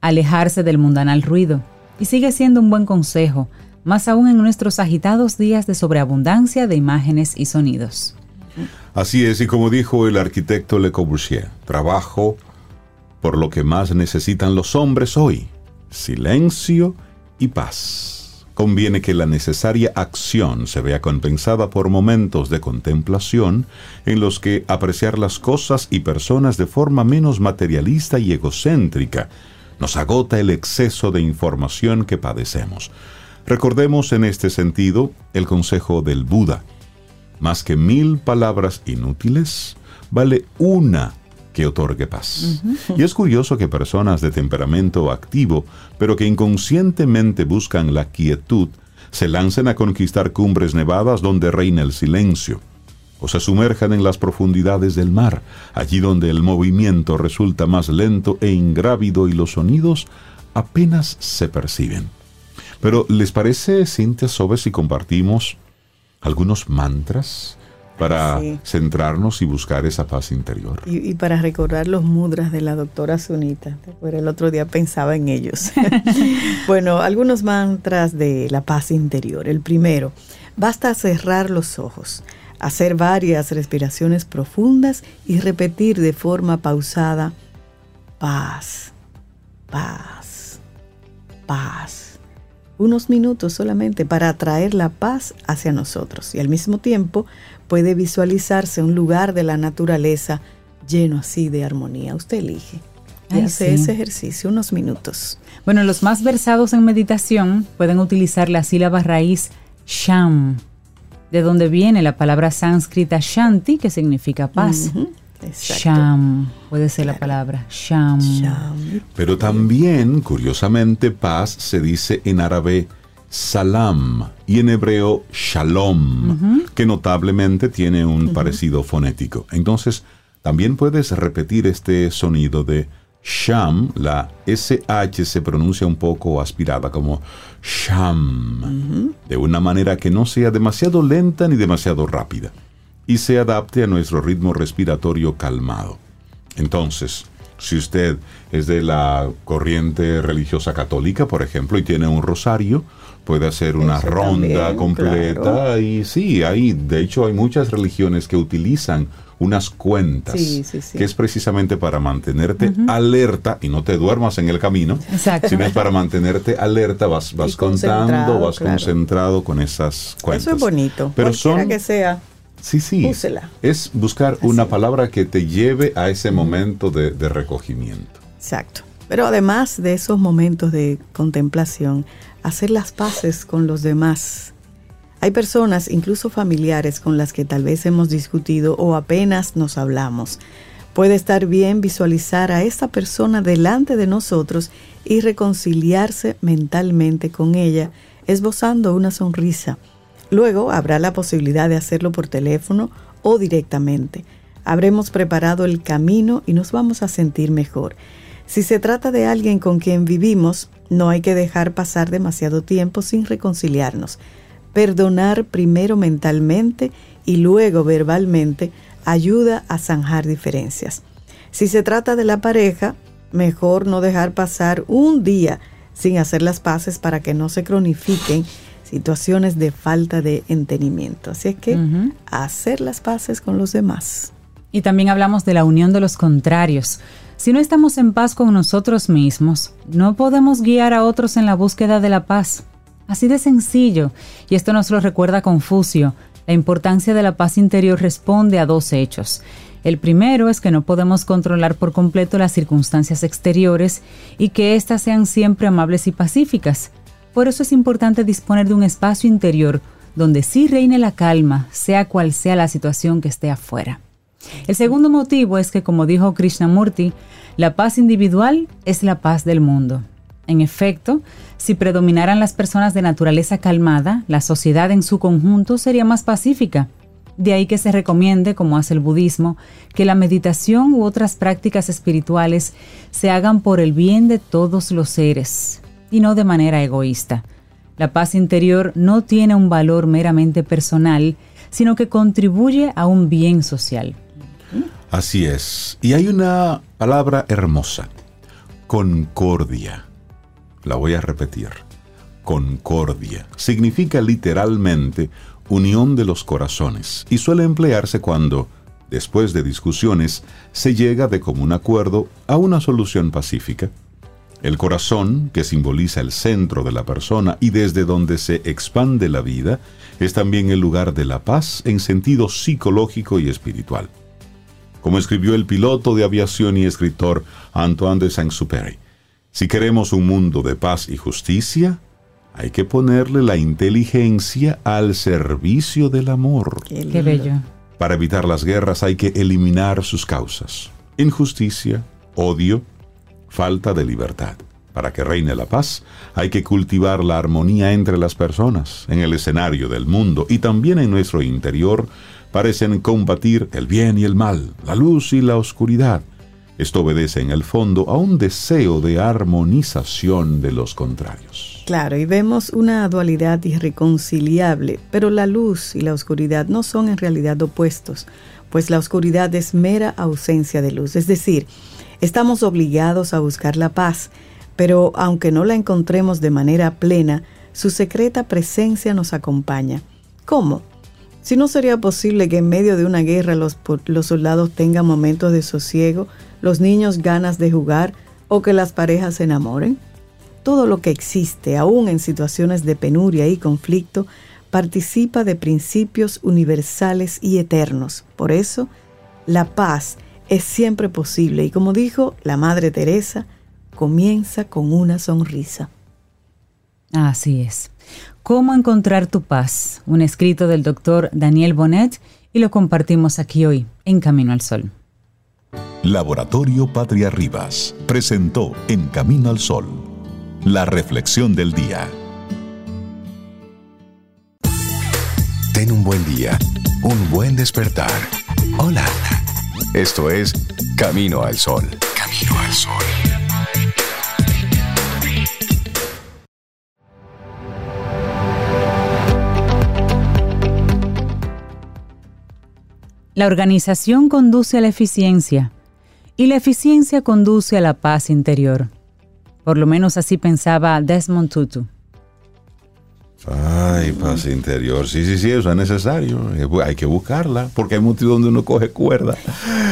alejarse del mundanal ruido, y sigue siendo un buen consejo, más aún en nuestros agitados días de sobreabundancia de imágenes y sonidos. Así es, y como dijo el arquitecto Le Corbusier, trabajo por lo que más necesitan los hombres hoy, silencio y paz. Conviene que la necesaria acción se vea compensada por momentos de contemplación en los que apreciar las cosas y personas de forma menos materialista y egocéntrica nos agota el exceso de información que padecemos. Recordemos en este sentido el consejo del Buda. Más que mil palabras inútiles, vale una que otorgue paz. Y es curioso que personas de temperamento activo, pero que inconscientemente buscan la quietud, se lancen a conquistar cumbres nevadas donde reina el silencio, o se sumerjan en las profundidades del mar, allí donde el movimiento resulta más lento e ingrávido y los sonidos apenas se perciben. Pero ¿les parece, Cintia Sobe, si compartimos algunos mantras para centrarnos y buscar esa paz interior? Y, para recordar los mudras de la doctora Sunita. el otro día pensaba en ellos. bueno, algunos mantras de la paz interior. El primero, basta cerrar los ojos hacer varias respiraciones profundas y repetir de forma pausada, paz, paz, paz unos minutos solamente para atraer la paz hacia nosotros y al mismo tiempo puede visualizarse un lugar de la naturaleza lleno así de armonía. Usted elige y hace ese ejercicio unos minutos. Bueno, los más versados en meditación pueden utilizar la sílaba raíz sham, de donde viene la palabra sánscrita shanti, que significa paz. Sham, puede ser la palabra, sham. Pero también, curiosamente, paz se dice en árabe salam y en hebreo shalom, que notablemente tiene un parecido fonético. Entonces, también puedes repetir este sonido de sham, la SH se pronuncia un poco aspirada como sham, de una manera que no sea demasiado lenta ni demasiado rápida y se adapte a nuestro ritmo respiratorio calmado. Entonces, si usted es de la corriente religiosa católica, por ejemplo, y tiene un rosario, puede hacer una ronda completa y sí, hay, de hecho hay muchas religiones que utilizan unas cuentas, que es precisamente para mantenerte alerta y no te duermas en el camino, sino es para mantenerte alerta, vas, vas contando, vas concentrado con esas cuentas. Eso es bonito, pero son que sea Sí, sí. Es buscar una palabra que te lleve a ese momento de, de recogimiento. Exacto. Pero además de esos momentos de contemplación, hacer las paces con los demás. Hay personas, incluso familiares, con las que tal vez hemos discutido o apenas nos hablamos. Puede estar bien visualizar a esta persona delante de nosotros y reconciliarse mentalmente con ella, esbozando una sonrisa Luego habrá la posibilidad de hacerlo por teléfono o directamente. habremos preparado el camino y nos vamos a sentir mejor. Si se trata de alguien con quien vivimos, no hay que dejar pasar demasiado tiempo sin reconciliarnos. Perdonar primero mentalmente y luego verbalmente ayuda a zanjar diferencias. Si se trata de la pareja, mejor no dejar pasar un día sin hacer las paces para que no se cronifiquen situaciones de falta de entendimiento. Así es que hacer las paces con los demás. Y también hablamos de la unión de los contrarios. Si no estamos en paz con nosotros mismos, no podemos guiar a otros en la búsqueda de la paz. Así de sencillo. Y esto nos lo recuerda Confucio. La importancia de la paz interior responde a dos hechos. El primero es que no podemos controlar por completo las circunstancias exteriores y que éstas sean siempre amables y pacíficas. Por eso es importante disponer de un espacio interior donde sí reine la calma, sea cual sea la situación que esté afuera. El segundo motivo es que, como dijo Krishnamurti, la paz individual es la paz del mundo. En efecto, si predominaran las personas de naturaleza calmada, la sociedad en su conjunto sería más pacífica. De ahí que se recomiende, como hace el budismo, que la meditación u otras prácticas espirituales se hagan por el bien de todos los seres y no de manera egoísta. La paz interior no tiene un valor meramente personal, sino que contribuye a un bien social. Así es. Y hay una palabra hermosa, concordia. La voy a repetir. Concordia. Significa literalmente unión de los corazones y suele emplearse cuando, después de discusiones, se llega de común acuerdo a una solución pacífica. El corazón, que simboliza el centro de la persona y desde donde se expande la vida, es también el lugar de la paz en sentido psicológico y espiritual. Como escribió el piloto de aviación y escritor Antoine de Saint-Exupéry, si queremos un mundo de paz y justicia, hay que ponerle la inteligencia al servicio del amor. Qué, bello. Para evitar las guerras hay que eliminar sus causas. Injusticia, odio, falta de libertad. Para que reine la paz, hay que cultivar la armonía entre las personas, en el escenario del mundo y también en nuestro interior, parecen combatir el bien y el mal, la luz y la oscuridad, esto obedece en el fondo a un deseo de armonización de los contrarios. Claro, y vemos una dualidad irreconciliable, pero la luz y la oscuridad no son en realidad opuestos, pues la oscuridad es mera ausencia de luz, es decir, estamos obligados a buscar la paz, pero aunque no la encontremos de manera plena, su secreta presencia nos acompaña. ¿Cómo? Si no sería posible que en medio de una guerra los, soldados tengan momentos de sosiego, los niños ganas de jugar o que las parejas se enamoren? Todo lo que existe, aún en situaciones de penuria y conflicto, participa de principios universales y eternos. Por eso, la paz es siempre posible y como dijo la Madre Teresa, comienza con una sonrisa. Así es. ¿Cómo encontrar tu paz? Un escrito del doctor Daniel Bonet y lo compartimos aquí hoy en Camino al Sol. Laboratorio Patria Rivas presentó En Camino al Sol, la reflexión del día. Ten un buen día, un buen despertar. Hola. Esto es Camino al Sol. Camino al Sol. La organización conduce a la eficiencia y la eficiencia conduce a la paz interior. Por lo menos así pensaba Desmond Tutu. Ay, paz interior. Sí, sí, sí, eso es necesario. Hay que buscarla, porque hay muchos donde uno coge cuerda.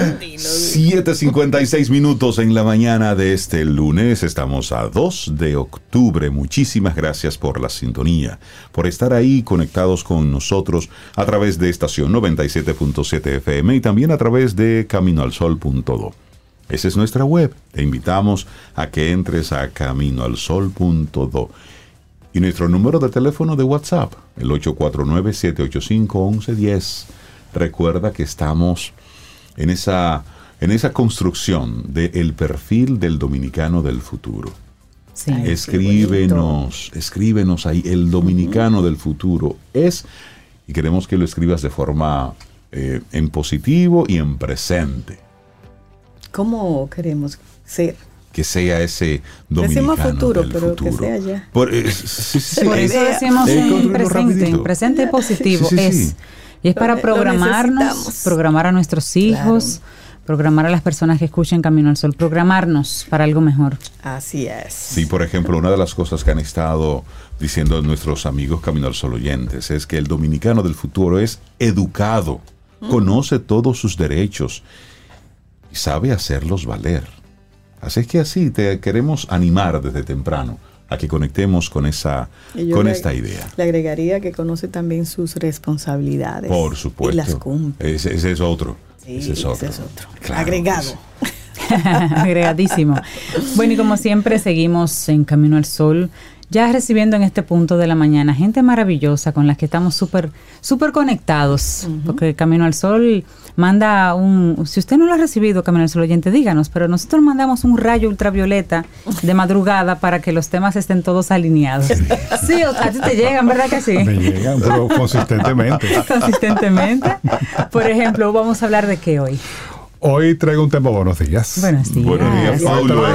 7.56 minutos en la mañana de este lunes. Estamos a 2 de octubre. Muchísimas gracias por la sintonía, por estar ahí conectados con nosotros a través de estación 97.7 FM y también a través de caminoalsol.do. Esa es nuestra web. Te invitamos a que entres a caminoalsol.do. Y nuestro número de teléfono de WhatsApp, el 849-785-1110. Recuerda que estamos en esa, en esa construcción del perfil del dominicano del futuro. escríbenos, escríbenos ahí, el dominicano del futuro es, y queremos que lo escribas de forma eh, en positivo y en presente. ¿Cómo queremos ser? Que sea ese dominicano Decimos futuro, pero que sea ya. Por, eh, eso decimos en presente, presente positivo es y es para programarnos, programar a nuestros hijos, programar a las personas que escuchen Camino al Sol, programarnos para algo mejor. Así es. Sí, por ejemplo, una de las cosas que han estado diciendo nuestros amigos Camino al Sol oyentes es que el dominicano del futuro es educado, mm. conoce todos sus derechos y sabe hacerlos valer. Así es que así te queremos animar desde temprano a que conectemos con esa con esta idea. Le agregaría que conoce también sus responsabilidades. Por supuesto. Y las cumple. Ese, es otro. ese es otro. Agregado. Agregadísimo. Bueno, y como siempre seguimos en Camino al Sol ya recibiendo en este punto de la mañana gente maravillosa con la que estamos súper súper conectados, porque Camino al Sol manda un, si usted no lo ha recibido, Camino al Sol oyente, díganos, pero nosotros mandamos un rayo ultravioleta de madrugada para que los temas estén todos alineados. Sí, a ti te llegan, ¿verdad que sí? Me llegan, pero consistentemente. consistentemente. Por ejemplo, vamos a hablar de qué hoy. Hoy traigo un tema, buenos días. Buenos días. Buenos días, Pablo,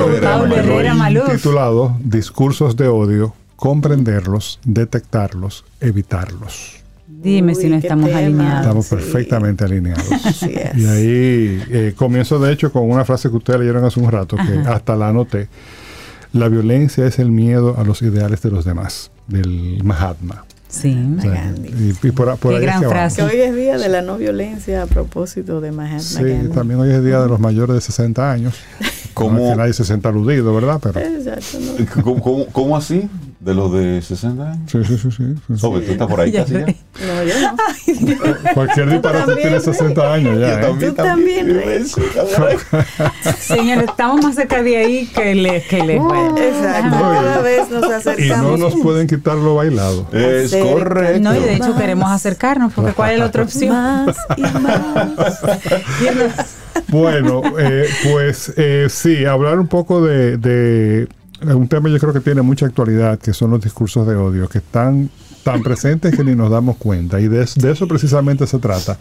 Herrera, Titulado Discursos de odio, comprenderlos, detectarlos, evitarlos. Dime si no estamos alineados. Estamos perfectamente alineados. Y ahí eh, comienzo de hecho con una frase que ustedes leyeron hace un rato, que hasta la anoté. La violencia es el miedo a los ideales de los demás, del Mahatma. Sí, y, por, Qué gran frase. Que hoy es día de la no violencia a propósito de Mahatma Sí, también hoy es día de los mayores de 60 años. ¿Cómo? que nadie se sienta aludido, ¿verdad? Pero, Exacto. ¿Cómo, cómo así? ¿De los de 60 años? Sí, sí, sí. sí, sí. ¿tú estás por ahí casi ya? No, yo no. Cualquier disparate tiene 60 años ya. Yo ¿eh? también, Tú también, Señor, estamos más cerca de ahí que le... Que le Exacto. Cada vez nos acercamos. Y no nos pueden quitar lo bailado. Es correcto. No, y de hecho queremos acercarnos, porque ¿cuál es la otra opción? Más y más. Bueno, eh, pues eh, sí, hablar un poco de, un tema yo creo que tiene mucha actualidad, que son los discursos de odio, que están tan presentes que ni nos damos cuenta. Y de, eso precisamente se trata,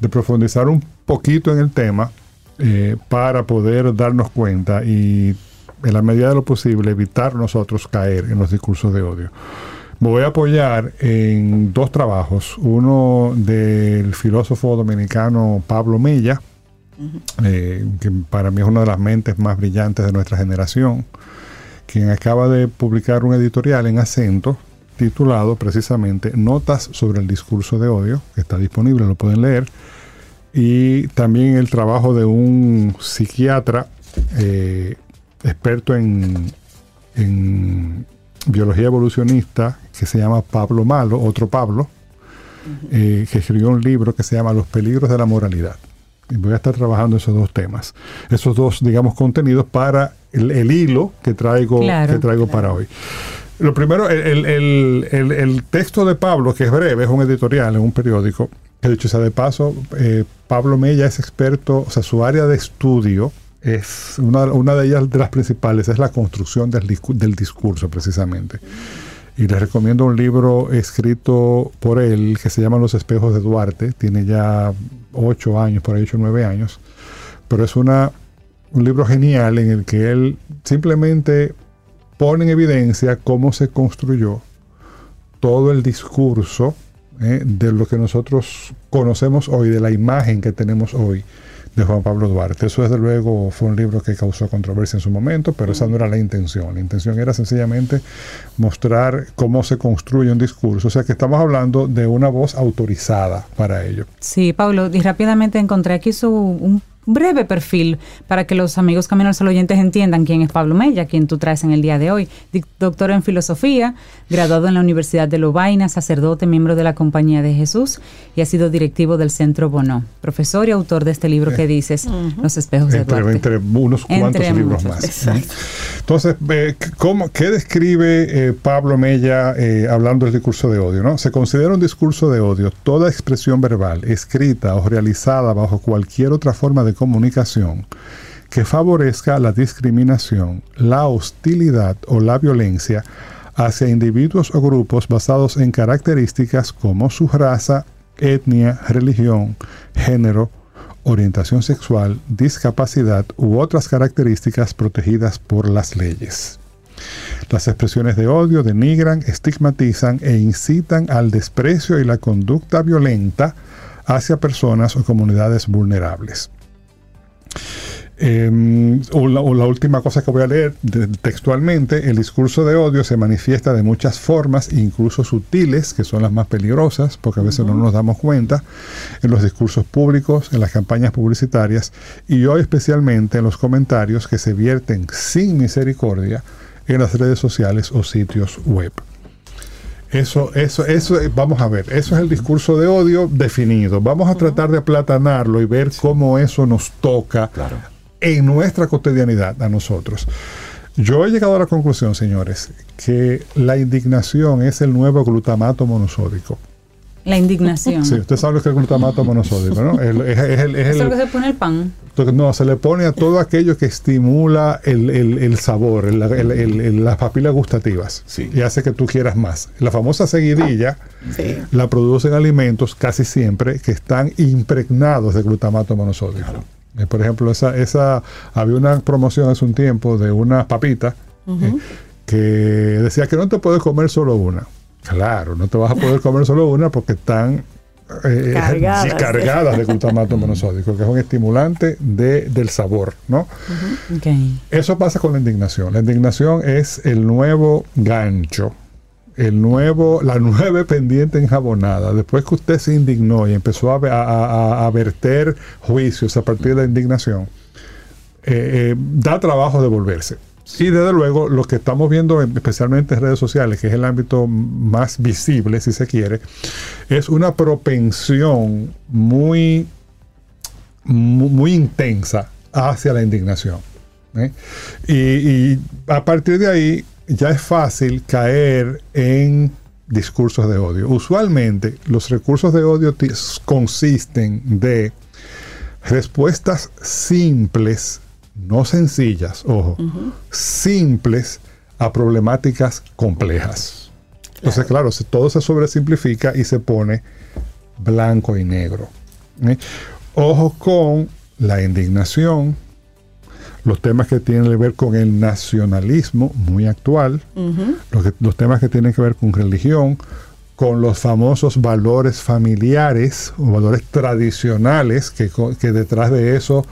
de profundizar un poquito en el tema eh, para poder darnos cuenta y en la medida de lo posible evitar nosotros caer en los discursos de odio. Me voy a apoyar en dos trabajos, uno del filósofo dominicano Pablo Mella, eh, que para mí es una de las mentes más brillantes de nuestra generación, quien acaba de publicar un editorial en acento titulado precisamente Notas sobre el discurso de odio, que está disponible, lo pueden leer, y también el trabajo de un psiquiatra eh, experto en, biología evolucionista que se llama Pablo Malo, otro Pablo, eh, que escribió un libro que se llama Los peligros de la moralidad. Y voy a estar trabajando esos dos temas, esos dos, digamos, contenidos para el, hilo que traigo, que traigo para hoy. Lo primero, el, texto de Pablo, que es breve, es un editorial en un periódico, que dicho sea de paso, eh, Pablo Mella es experto, o sea, su área de estudio es una, una de ellas, de las principales, es la construcción del, del discurso, precisamente. Y les recomiendo un libro escrito por él que se llama Los espejos de Duarte. Tiene ya ocho años, por ahí ocho o nueve años. Pero es una, un libro genial en el que él simplemente pone en evidencia cómo se construyó todo el discurso eh, de lo que nosotros conocemos hoy, de la imagen que tenemos hoy de Juan Pablo Duarte. Eso desde luego fue un libro que causó controversia en su momento, pero esa no era la intención. La intención era sencillamente mostrar cómo se construye un discurso. O sea que estamos hablando de una voz autorizada para ello. Sí, Pablo, y rápidamente encontré aquí su, un breve perfil para que los amigos Camino al Sol oyentes entiendan quién es Pablo Mella, quien tú traes en el día de hoy. Doctor en filosofía, graduado en la Universidad de Lovaina, sacerdote, miembro de la Compañía de Jesús y ha sido directivo del Centro Bono. Profesor y autor de este libro que dices, Los espejos de entre, Entre unos cuantos libros más. Entonces, ¿cómo, ¿qué describe eh, Pablo Mella eh, hablando del discurso de odio? ¿no? Se considera un discurso de odio toda expresión verbal, escrita o realizada bajo cualquier otra forma de comunicación que favorezca la discriminación, la hostilidad o la violencia hacia individuos o grupos basados en características como su raza, etnia, religión, género, orientación sexual, discapacidad u otras características protegidas por las leyes. Las expresiones de odio denigran, estigmatizan e incitan al desprecio y la conducta violenta hacia personas o comunidades vulnerables. Eh, la, última cosa que voy a leer textualmente, el discurso de odio se manifiesta de muchas formas, incluso sutiles, que son las más peligrosas, porque a veces no nos damos cuenta, en los discursos públicos, en las campañas publicitarias y hoy especialmente en los comentarios que se vierten sin misericordia en las redes sociales o sitios web. Eso, eso, eso, vamos a ver, eso es el discurso de odio definido. Vamos a tratar de aplatanarlo y ver cómo eso nos toca en nuestra cotidianidad a nosotros. Yo he llegado a la conclusión, señores, que la indignación es el nuevo glutamato monosódico. La indignación. Sí, usted sabe lo que es el glutamato monosódico, ¿no? es, es, lo que se pone el pan. No, se le pone a todo aquello que estimula el, sabor, las papilas gustativas y hace que tú quieras más. La famosa seguidilla la producen alimentos casi siempre que están impregnados de glutamato monosódico. Eh, por ejemplo, esa, esa, había una promoción hace un tiempo de una papita eh, que decía que no te puedes comer solo una. Claro, no te vas a poder comer solo una porque están eh, cargadas, de glutamato monosódico, que es un estimulante de, del sabor, ¿no? Eso pasa con la indignación. La indignación es el nuevo gancho el nuevo, la nueva pendiente enjabonada, después que usted se indignó y empezó a, verter juicios a partir de la indignación, eh, eh, da trabajo devolverse. Y desde luego lo que estamos viendo especialmente en redes sociales, que es el ámbito más visible, si se quiere, es una propensión muy, muy, intensa hacia la indignación. ¿eh? y a partir de ahí ya es fácil caer en discursos de odio. Usualmente los recursos de odio consisten de respuestas simples, no sencillas, ojo, simples a problemáticas complejas. Entonces, claro, todo se sobresimplifica y se pone blanco y negro. ¿eh? Ojo con la indignación, los temas que tienen que ver con el nacionalismo muy actual, los, temas que tienen que ver con religión, con los famosos valores familiares o valores tradicionales, que, detrás de eso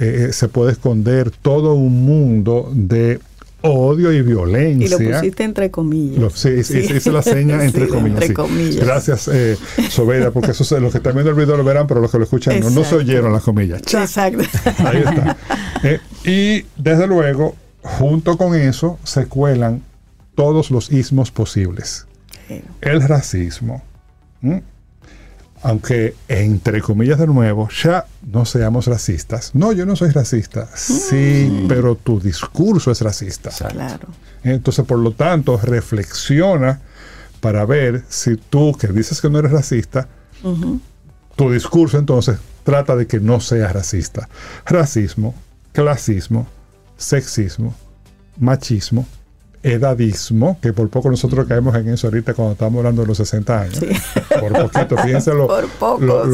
eh, eh, se puede esconder todo un mundo de odio y violencia. Y lo pusiste entre comillas. sí, hice la seña entre, comillas, Gracias, eh, porque eso es, los que están viendo el video lo verán, pero los que lo escuchan no, se oyeron las comillas. Exacto. Ahí está. Eh, y desde luego, junto con eso, se cuelan todos los ismos posibles. El racismo aunque entre comillas de nuevo, ya no seamos racistas. No, yo no soy racista. Sí, mm. pero tu discurso es racista. Claro. Entonces, por lo tanto, reflexiona para ver si tú, que dices que no eres racista, tu discurso entonces trata de que no seas racista. Racismo, clasismo, sexismo, machismo, edadismo, que por poco nosotros caemos en eso ahorita cuando estamos hablando de los 60 años. Por poquito, piénselo. Por poco,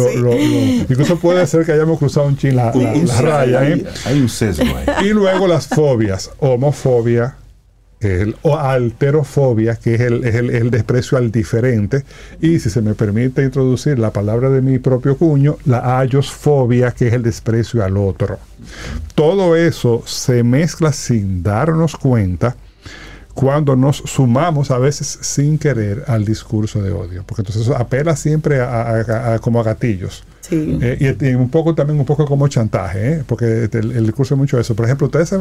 incluso puede ser que hayamos cruzado un chin la, raya. ¿eh? Hay un sesgo ahí. Y luego las fobias, homofobia, el, o alterofobia, que es el, el, desprecio al diferente, y si se me permite introducir la palabra de mi propio cuño, la ayosfobia, que es el desprecio al otro. Todo eso se mezcla sin darnos cuenta cuando nos sumamos a veces sin querer al discurso de odio, porque entonces eso apela siempre a, como a gatillos. Eh, y, un poco también un poco como chantaje, ¿eh? porque el, discurso es mucho eso. Por ejemplo, ustedes se,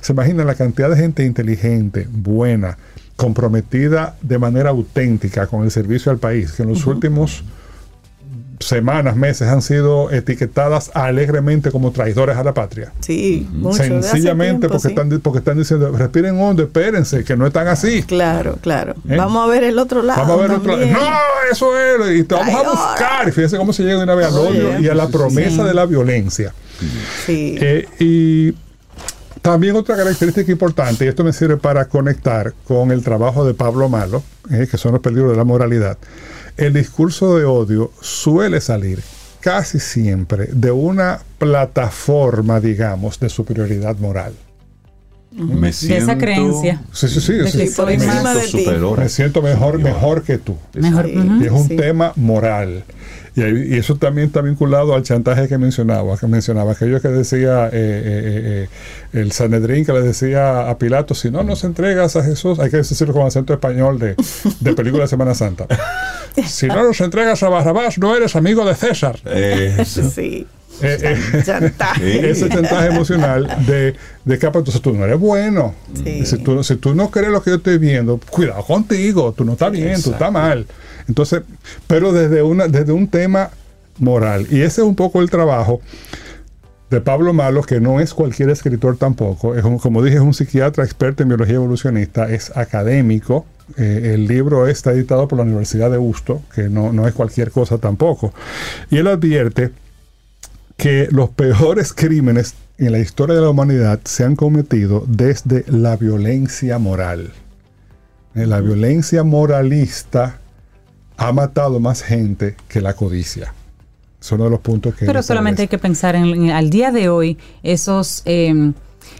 se, imaginan la cantidad de gente inteligente, buena, comprometida de manera auténtica con el servicio al país, que en los últimos semanas, meses han sido etiquetadas alegremente como traidores a la patria. Sí, sencillamente porque, están, porque están diciendo, respiren hondo, espérense, que no están así. Claro, claro. ¿Eh? Vamos a ver el otro lado. Vamos a ver el otro lado. No, eso es, y te vamos a buscar. Y fíjense cómo se llega de una vez al odio y a la promesa de la violencia. Sí. Eh, y también otra característica importante, y esto me sirve para conectar con el trabajo de Pablo Malo, eh, que son los peligros de la moralidad, el discurso de odio suele salir casi siempre de una plataforma, digamos, de superioridad moral. Me siento, de esa creencia. Sí, sí, sí. De me siento superior. Me siento mejor, mejor que tú. Mejor. Sí. Y es un Sí. tema moral. Y, ahí- y eso también está vinculado al chantaje que mencionaba, que mencionaba aquello que decía eh, eh, eh, el Sanedrín, que le decía a Pilato, si no nos entregas a Jesús, hay que decirlo con acento español de, de película de Semana Santa. Si no nos entregas a Barrabás, no eres amigo de César. Eso. Sí. Eh, eh, Chantaje. Ese chantaje emocional de, de que, ah, pues, entonces tú no eres bueno. Sí. Si, tú, si tú no crees lo que yo estoy viendo, cuidado contigo, tú no estás bien, tú estás mal. Entonces, pero desde, una, desde un tema moral. Y ese es un poco el trabajo de Pablo Malo, que no es cualquier escritor tampoco. Es como dije, es un psiquiatra experto en biología evolucionista, es académico. Eh, el libro está editado por la Universidad de Busto, que no, no es cualquier cosa tampoco. Y él advierte que los peores crímenes en la historia de la humanidad se han cometido desde la violencia moral. Eh, La violencia moralista ha matado más gente que la codicia. Es uno de los puntos que... Pero me solamente hay que pensar en, en- al día de hoy, esos eh,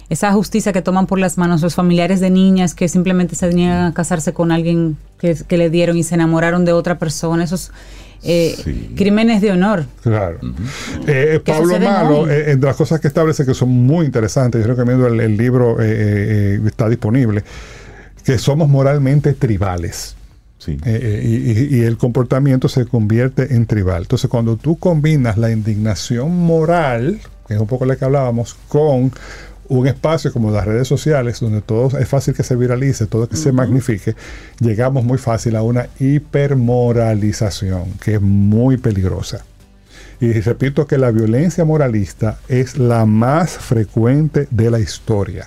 esa justicia que toman por las manos los familiares de niñas que simplemente se niegan a casarse con alguien que, que le dieron y se enamoraron de otra persona, esos eh, Sí. crímenes de honor. Claro. Eh, ¿Qué Pablo Malo, eh, entre las cosas que establece que son muy interesantes, yo recomiendo el, el libro, eh, eh, eh, está disponible, que somos moralmente tribales. Sí. Eh, eh, y, el comportamiento se convierte en tribal. Entonces, cuando tú combinas la indignación moral, que es un poco lo que hablábamos, con un espacio como las redes sociales, donde todo es fácil que se viralice, todo que se magnifique, llegamos muy fácil a una hipermoralización, que es muy peligrosa. Y repito que la violencia moralista es la más frecuente de la historia.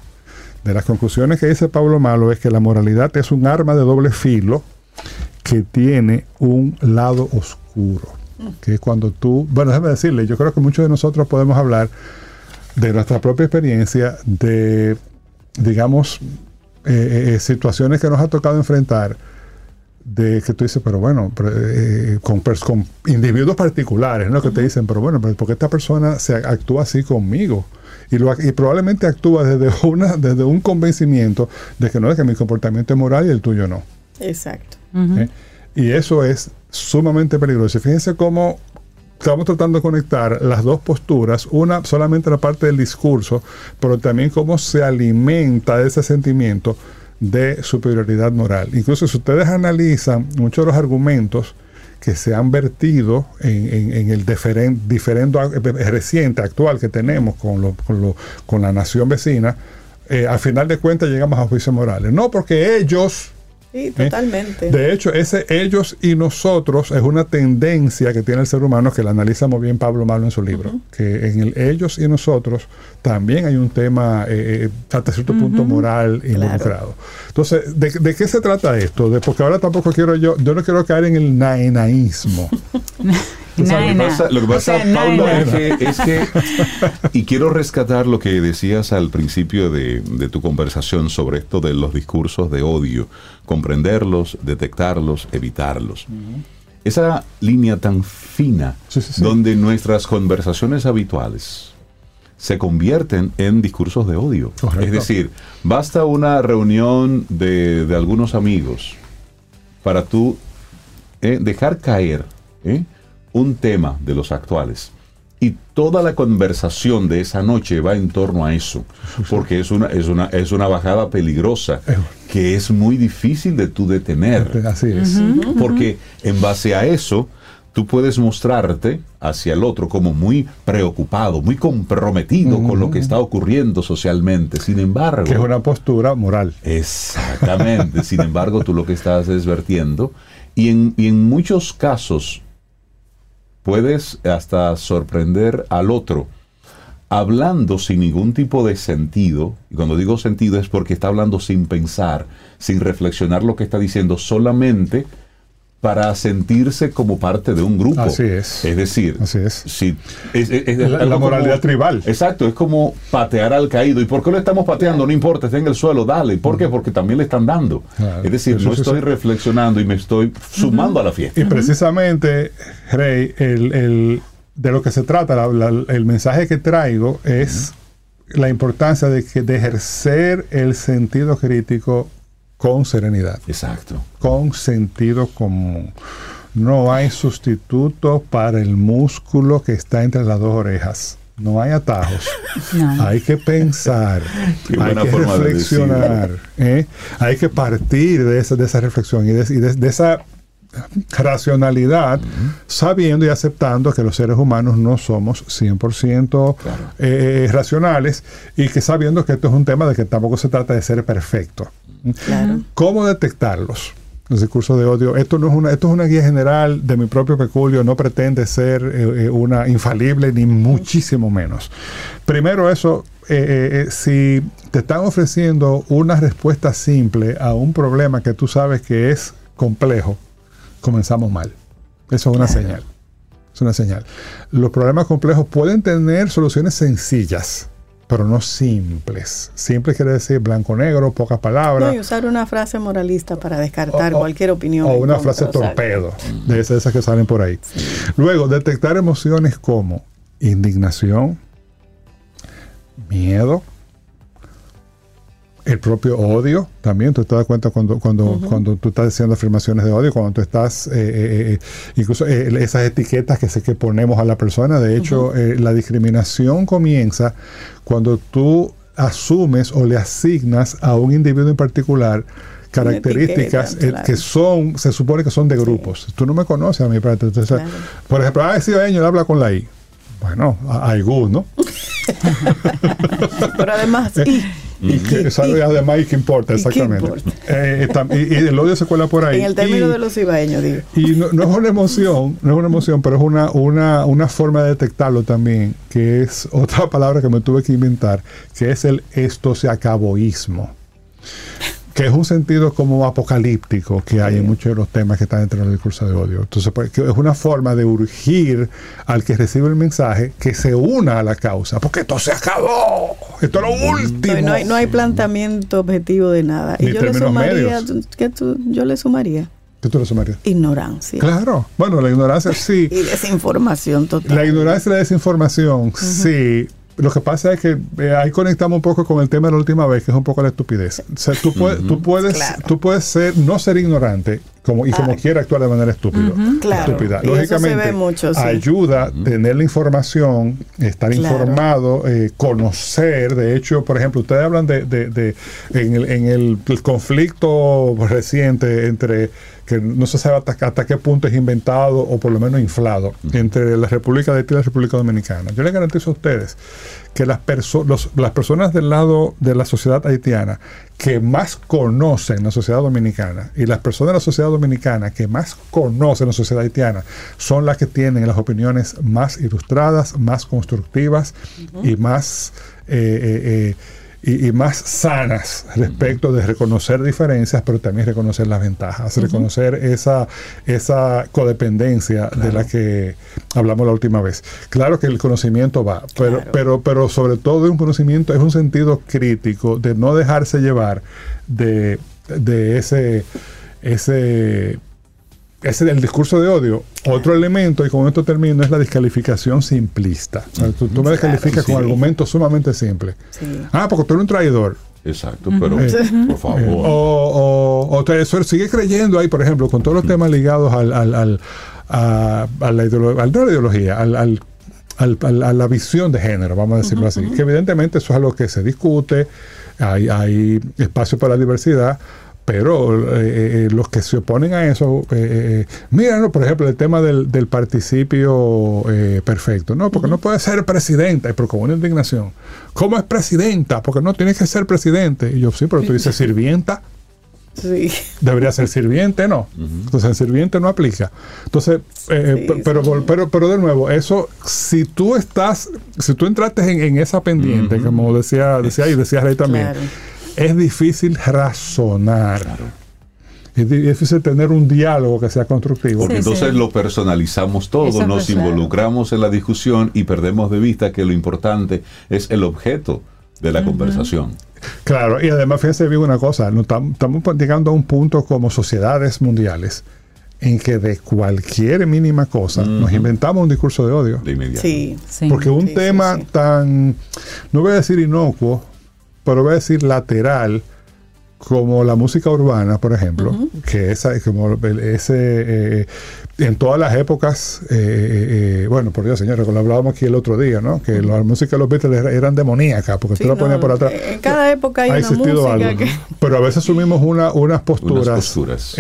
De las conclusiones que dice Pablo Malo es que la moralidad es un arma de doble filo que tiene un lado oscuro. Que es cuando tú, bueno, déjame decirle, yo creo que muchos de nosotros podemos hablar de nuestra propia experiencia, de, digamos, eh, eh, situaciones que nos ha tocado enfrentar, de que tú dices, pero bueno, pero, eh, con, individuos particulares, ¿no? Que te dicen, pero bueno, pero ¿por qué esta persona se actúa así conmigo? Y, lo, y probablemente actúa desde, una, desde un convencimiento de que no, es que mi comportamiento es moral y el tuyo no. Exacto. ¿Eh? Y eso es sumamente peligroso. Fíjense cómo estamos tratando de conectar las dos posturas, una solamente la parte del discurso, pero también cómo se alimenta de ese sentimiento de superioridad moral. Incluso si ustedes analizan muchos de los argumentos que se han vertido en, el diferen- diferendo eh, reciente, actual que tenemos con, lo- con, lo- con la nación vecina, eh, al final de cuentas llegamos a juicios morales. No porque ellos Sí, ¿eh? totalmente. De hecho, ese ellos y nosotros es una tendencia que tiene el ser humano que la analiza muy bien Pablo Malo en su libro. Que en el ellos y nosotros también hay un tema eh, eh, hasta cierto punto moral involucrado. Entonces, ¿de, de qué se trata esto? De, porque ahora tampoco quiero yo, yo no quiero caer en el naenaísmo. Lo que pasa, lo que O pasa, sea, Pablo, naena. es que, es que- y quiero rescatar lo que decías al principio de, de tu conversación sobre esto de los discursos de odio, comprenderlos, detectarlos, evitarlos. Esa línea tan fina Sí, sí, sí. donde nuestras conversaciones habituales se convierten en discursos de odio. Correcto. Es decir, basta una reunión de, de algunos amigos para tú eh, dejar caer eh, un tema de los actuales. Y toda la conversación de esa noche va en torno a eso, porque es una, es una, es una bajada peligrosa que es muy difícil de tú detener. Así es. Porque en base a eso, tú puedes mostrarte hacia el otro como muy preocupado, muy comprometido con lo que está ocurriendo socialmente. Sin embargo, Que es una postura moral. Exactamente. Sin embargo, tú lo que estás es vertiendo. Y en, y en muchos casos puedes hasta sorprender al otro hablando sin ningún tipo de sentido. Y cuando digo sentido es porque está hablando sin pensar, sin reflexionar lo que está diciendo, solamente para sentirse como parte de un grupo. Así es. Es decir, Así es. Si, la, moralidad tribal. Exacto, es como patear al caído. ¿Y por qué lo estamos pateando? No importa, está en el suelo, dale. ¿Por qué? Porque también le están dando. es decir, no estoy reflexionando y me estoy sumando a la fiesta. Y precisamente, Rey, el, de lo que se trata, el mensaje que traigo es la importancia de, que, de ejercer el sentido crítico con serenidad. Exacto. Con sentido común. No hay sustituto para el músculo que está entre las dos orejas. No hay atajos. Hay que pensar, hay que reflexionar, ¿eh? hay que partir de esa, de esa reflexión y de, esa racionalidad, sabiendo y aceptando que los seres humanos no somos 100% eh, racionales y que sabiendo que esto es un tema de que tampoco se trata de ser perfecto. ¿Cómo detectarlos? Los discursos de odio. Esto no es una, esto es una guía general de mi propio peculio, no pretende ser eh, eh, una infalible ni muchísimo menos. Primero eso, eh, si te están ofreciendo una respuesta simple a un problema que tú sabes que es complejo, comenzamos mal. Eso es una señal. Es una señal. Los problemas complejos pueden tener soluciones sencillas pero no simples. Simple quiere decir blanco-negro, pocas palabras. No, y usar una frase moralista para descartar cualquier opinión. O una frase torpedo, de esas, que salen por ahí. Luego, detectar emociones como indignación, miedo, el propio odio también, tú te das cuenta cuando, cuando, cuando tú estás haciendo afirmaciones de odio, cuando tú estás, eh, eh, eh, incluso esas etiquetas que, sé que ponemos a la persona, de hecho, la discriminación comienza cuando tú asumes o le asignas a un individuo en particular características que son, se supone que son de grupos. Tú no me conoces a mí, pero entonces, por ejemplo, ah, ese él habla con la I. Bueno, hay Gus, ¿no? pero además, y que sabe además y que importa, exactamente. Eh, y, el odio se cuela por ahí. En el término de los ibaeños, digo. Y no, es una emoción, no es una emoción, pero es una, una, una forma de detectarlo también, que es otra palabra que me tuve que inventar, que es el esto se acaboísmo que es un sentido como apocalíptico que hay en muchos de los temas que están dentro del discurso de odio. Entonces, pues, es una forma de urgir al que recibe el mensaje que se una a la causa, porque esto se acabó, esto es lo último. No hay, no hay planteamiento objetivo de nada. y yo le sumaría, ¿qué yo le sumaría? ¿Qué tú le sumarías? Ignorancia. Claro, bueno, la ignorancia sí. y desinformación total. La ignorancia y la desinformación, sí, lo que pasa es que eh, ahí conectamos un poco con el tema de la última vez, que es un poco la estupidez. O sea, tú, puedes, tú, puedes, tú puedes ser, no ser ignorante como, y como quiera actuar de manera estúpida. estúpida. Lógicamente, ayuda a tener la información, estar informado, eh, conocer. De hecho, por ejemplo, ustedes hablan de, de, de en, el, en el conflicto reciente entre que no se sabe hasta, qué punto es inventado o por lo menos inflado entre la República de Haití y la República Dominicana. Yo les garantizo a ustedes que las, las personas del lado de la sociedad haitiana que más conocen la sociedad dominicana y las personas de la sociedad dominicana que más conocen la sociedad haitiana son las que tienen las opiniones más ilustradas, más constructivas y más... Eh, eh, eh, y, más sanas respecto de reconocer diferencias, pero también reconocer las ventajas, reconocer esa, esa codependencia de la que hablamos la última vez. Claro que el conocimiento va, pero, pero, pero sobre todo un conocimiento es un sentido crítico de no dejarse llevar de, de ese, ese ese del discurso de odio. Otro elemento, y con esto termino, es la descalificación simplista. tú, me descalificas con argumentos sumamente simples. Ah, porque tú eres un traidor. Exacto, pero eh, por favor. o, o, te sigue creyendo ahí, por ejemplo, con todos los temas ligados al, al, a, la, ideología, al, a la visión de género, vamos a decirlo así. Que evidentemente eso es algo que se discute, hay, hay espacio para la diversidad, pero eh, eh, los que se oponen a eso, eh, mira, por ejemplo, el tema del, del participio perfecto. No, porque no puede ser presidenta, pero con una indignación. ¿Cómo es presidenta? Porque no tiene que ser presidente. Y yo, sí, pero tú dices sirvienta. Sí. Debería ser sirviente, no. Entonces, el sirviente no aplica. Entonces, pero, pero, pero de nuevo, eso, si tú estás, si tú entraste en, esa pendiente, como decía, decía y decía Rey también es difícil razonar. es difícil tener un diálogo que sea constructivo. Porque entonces lo personalizamos todo, nos involucramos en la discusión y perdemos de vista que lo importante es el objeto de la conversación. Claro, y además fíjense bien una cosa, estamos llegando a un punto como sociedades mundiales en que de cualquier mínima cosa nos inventamos un discurso de odio. De inmediato. Sí, sí. Porque un tema tan, no voy a decir inocuo, pero voy a decir lateral, como la música urbana, por ejemplo, que esa, como ese, eh, en todas las épocas, eh, eh, bueno, por Dios, señores, lo hablábamos aquí el otro día, ¿no? Que la música de los Beatles eran demoníacas, porque tú la ponías por atrás. En cada época hay ha una música algo, Pero a veces asumimos una, unas posturas, unas posturas.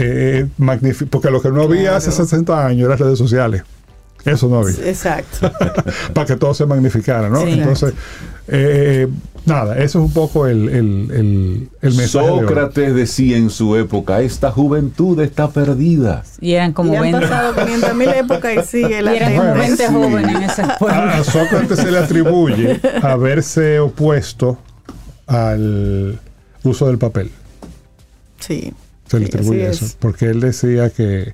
porque lo que no había hace 60 años eran redes sociales. Eso no había. Exacto. Para que todo se magnificara, ¿no? Entonces, eh, nada, eso es un poco el, el, el, mensaje. Sócrates decía en su época: Esta juventud está perdida. Y eran como y han pasado 500 mil épocas y sigue la y eran como 20 jóvenes en ese pueblo. A, Sócrates se le atribuye haberse opuesto al uso del papel. Sí. Se le atribuye eso. Porque él decía que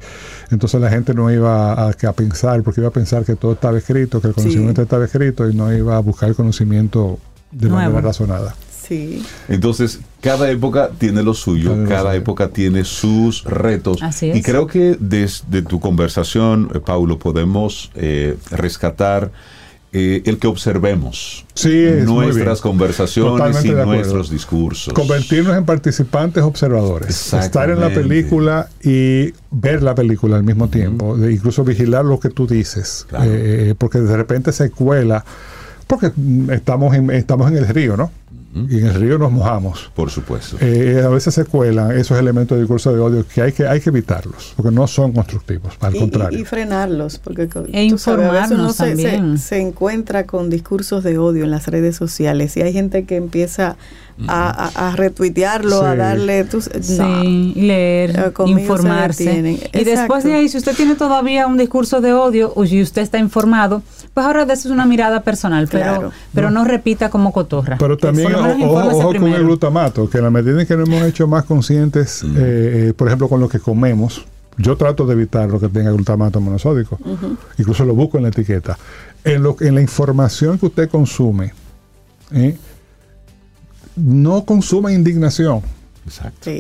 entonces la gente no iba a, a, pensar, porque iba a pensar que todo estaba escrito, que el conocimiento estaba escrito y no iba a buscar el conocimiento de manera razonada. Sí. Entonces, cada época tiene lo suyo, cada, época tiene sus retos. Y creo que desde tu conversación, eh, Paulo, podemos eh, rescatar eh, el que observemos nuestras conversaciones y nuestros discursos. Convertirnos en participantes observadores. Estar en la película y ver la película al mismo tiempo. incluso vigilar lo que tú dices. Eh, porque de repente se cuela. Porque estamos en, estamos en el río, ¿no? Y en el río nos mojamos. Por supuesto. Eh, a veces se cuelan esos elementos de discurso de odio que hay que, hay que evitarlos, porque no son constructivos, al contrario. Y, frenarlos, porque e informarnos Se, se, encuentra con discursos de odio en las redes sociales y hay gente que empieza a, a, retuitearlo, a darle... Tu, sí, leer, eh, informarse. Y después de ahí, si usted tiene todavía un discurso de odio o si usted está informado, pues ahora de eso es una mirada personal, pero, pero no. repita como cotorra. Pero también ojo, con el glutamato, que en la medida en que nos hemos hecho más conscientes, eh, eh, por ejemplo, con lo que comemos, yo trato de evitar lo que tenga glutamato monosódico. Incluso lo busco en la etiqueta. En, lo, en la información que usted consume, ¿eh? no consuma indignación. Exacto.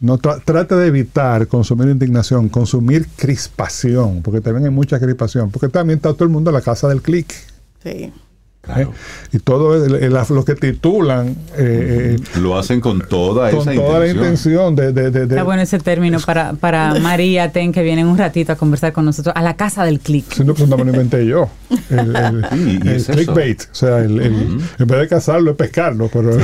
No trate de evitar consumir indignación, consumir crispación, porque también hay mucha crispación, porque también está todo el mundo a la casa del clic. Sí. ¿Eh? Y todo lo que titulan eh, eh, lo hacen con toda con toda la intención de, de, Está bueno ese término para, para María Ten que viene un ratito a conversar con nosotros a la casa del click. Siendo fundamentalmente yo. El, el, clickbait. O sea, el, en vez de cazarlo es pescarlo. Pero,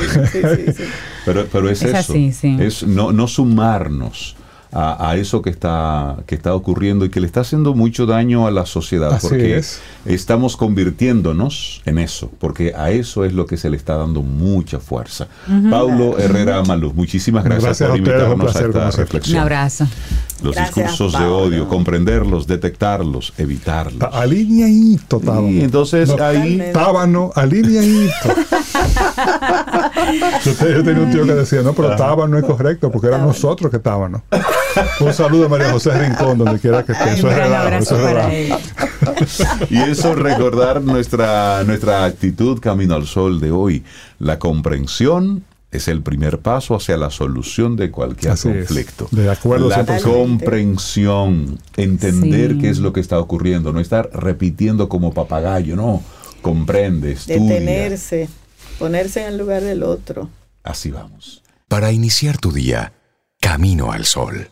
pero, pero, es, eso. Es no, no sumarnos a, eso que está, que está ocurriendo y que le está haciendo mucho daño a la sociedad, porque estamos convirtiéndonos en eso, porque a eso es lo que se le está dando mucha fuerza. Paulo Herrera Maluz, muchísimas gracias, por invitarnos a, esta reflexión. Un abrazo. Los discursos de odio, comprenderlos, tenemos, evitarlos. Alineadito, tábano. Y entonces ahí. Tábano, alineadito. yo, yo tenía un tío que decía, no, pero tábano es correcto, porque era nosotros que tábano. Un saludo a María José Rincón, donde quiera que esté. Eso es Y eso recordar nuestra, nuestra actitud camino al sol de hoy. La comprensión es el primer paso hacia la solución de cualquier conflicto. De acuerdo. La comprensión, entender qué es lo que está ocurriendo, no estar repitiendo como papagayo, no. Comprende, estudia. Detenerse, ponerse en el lugar del otro. Así vamos. Para iniciar tu día, camino al sol.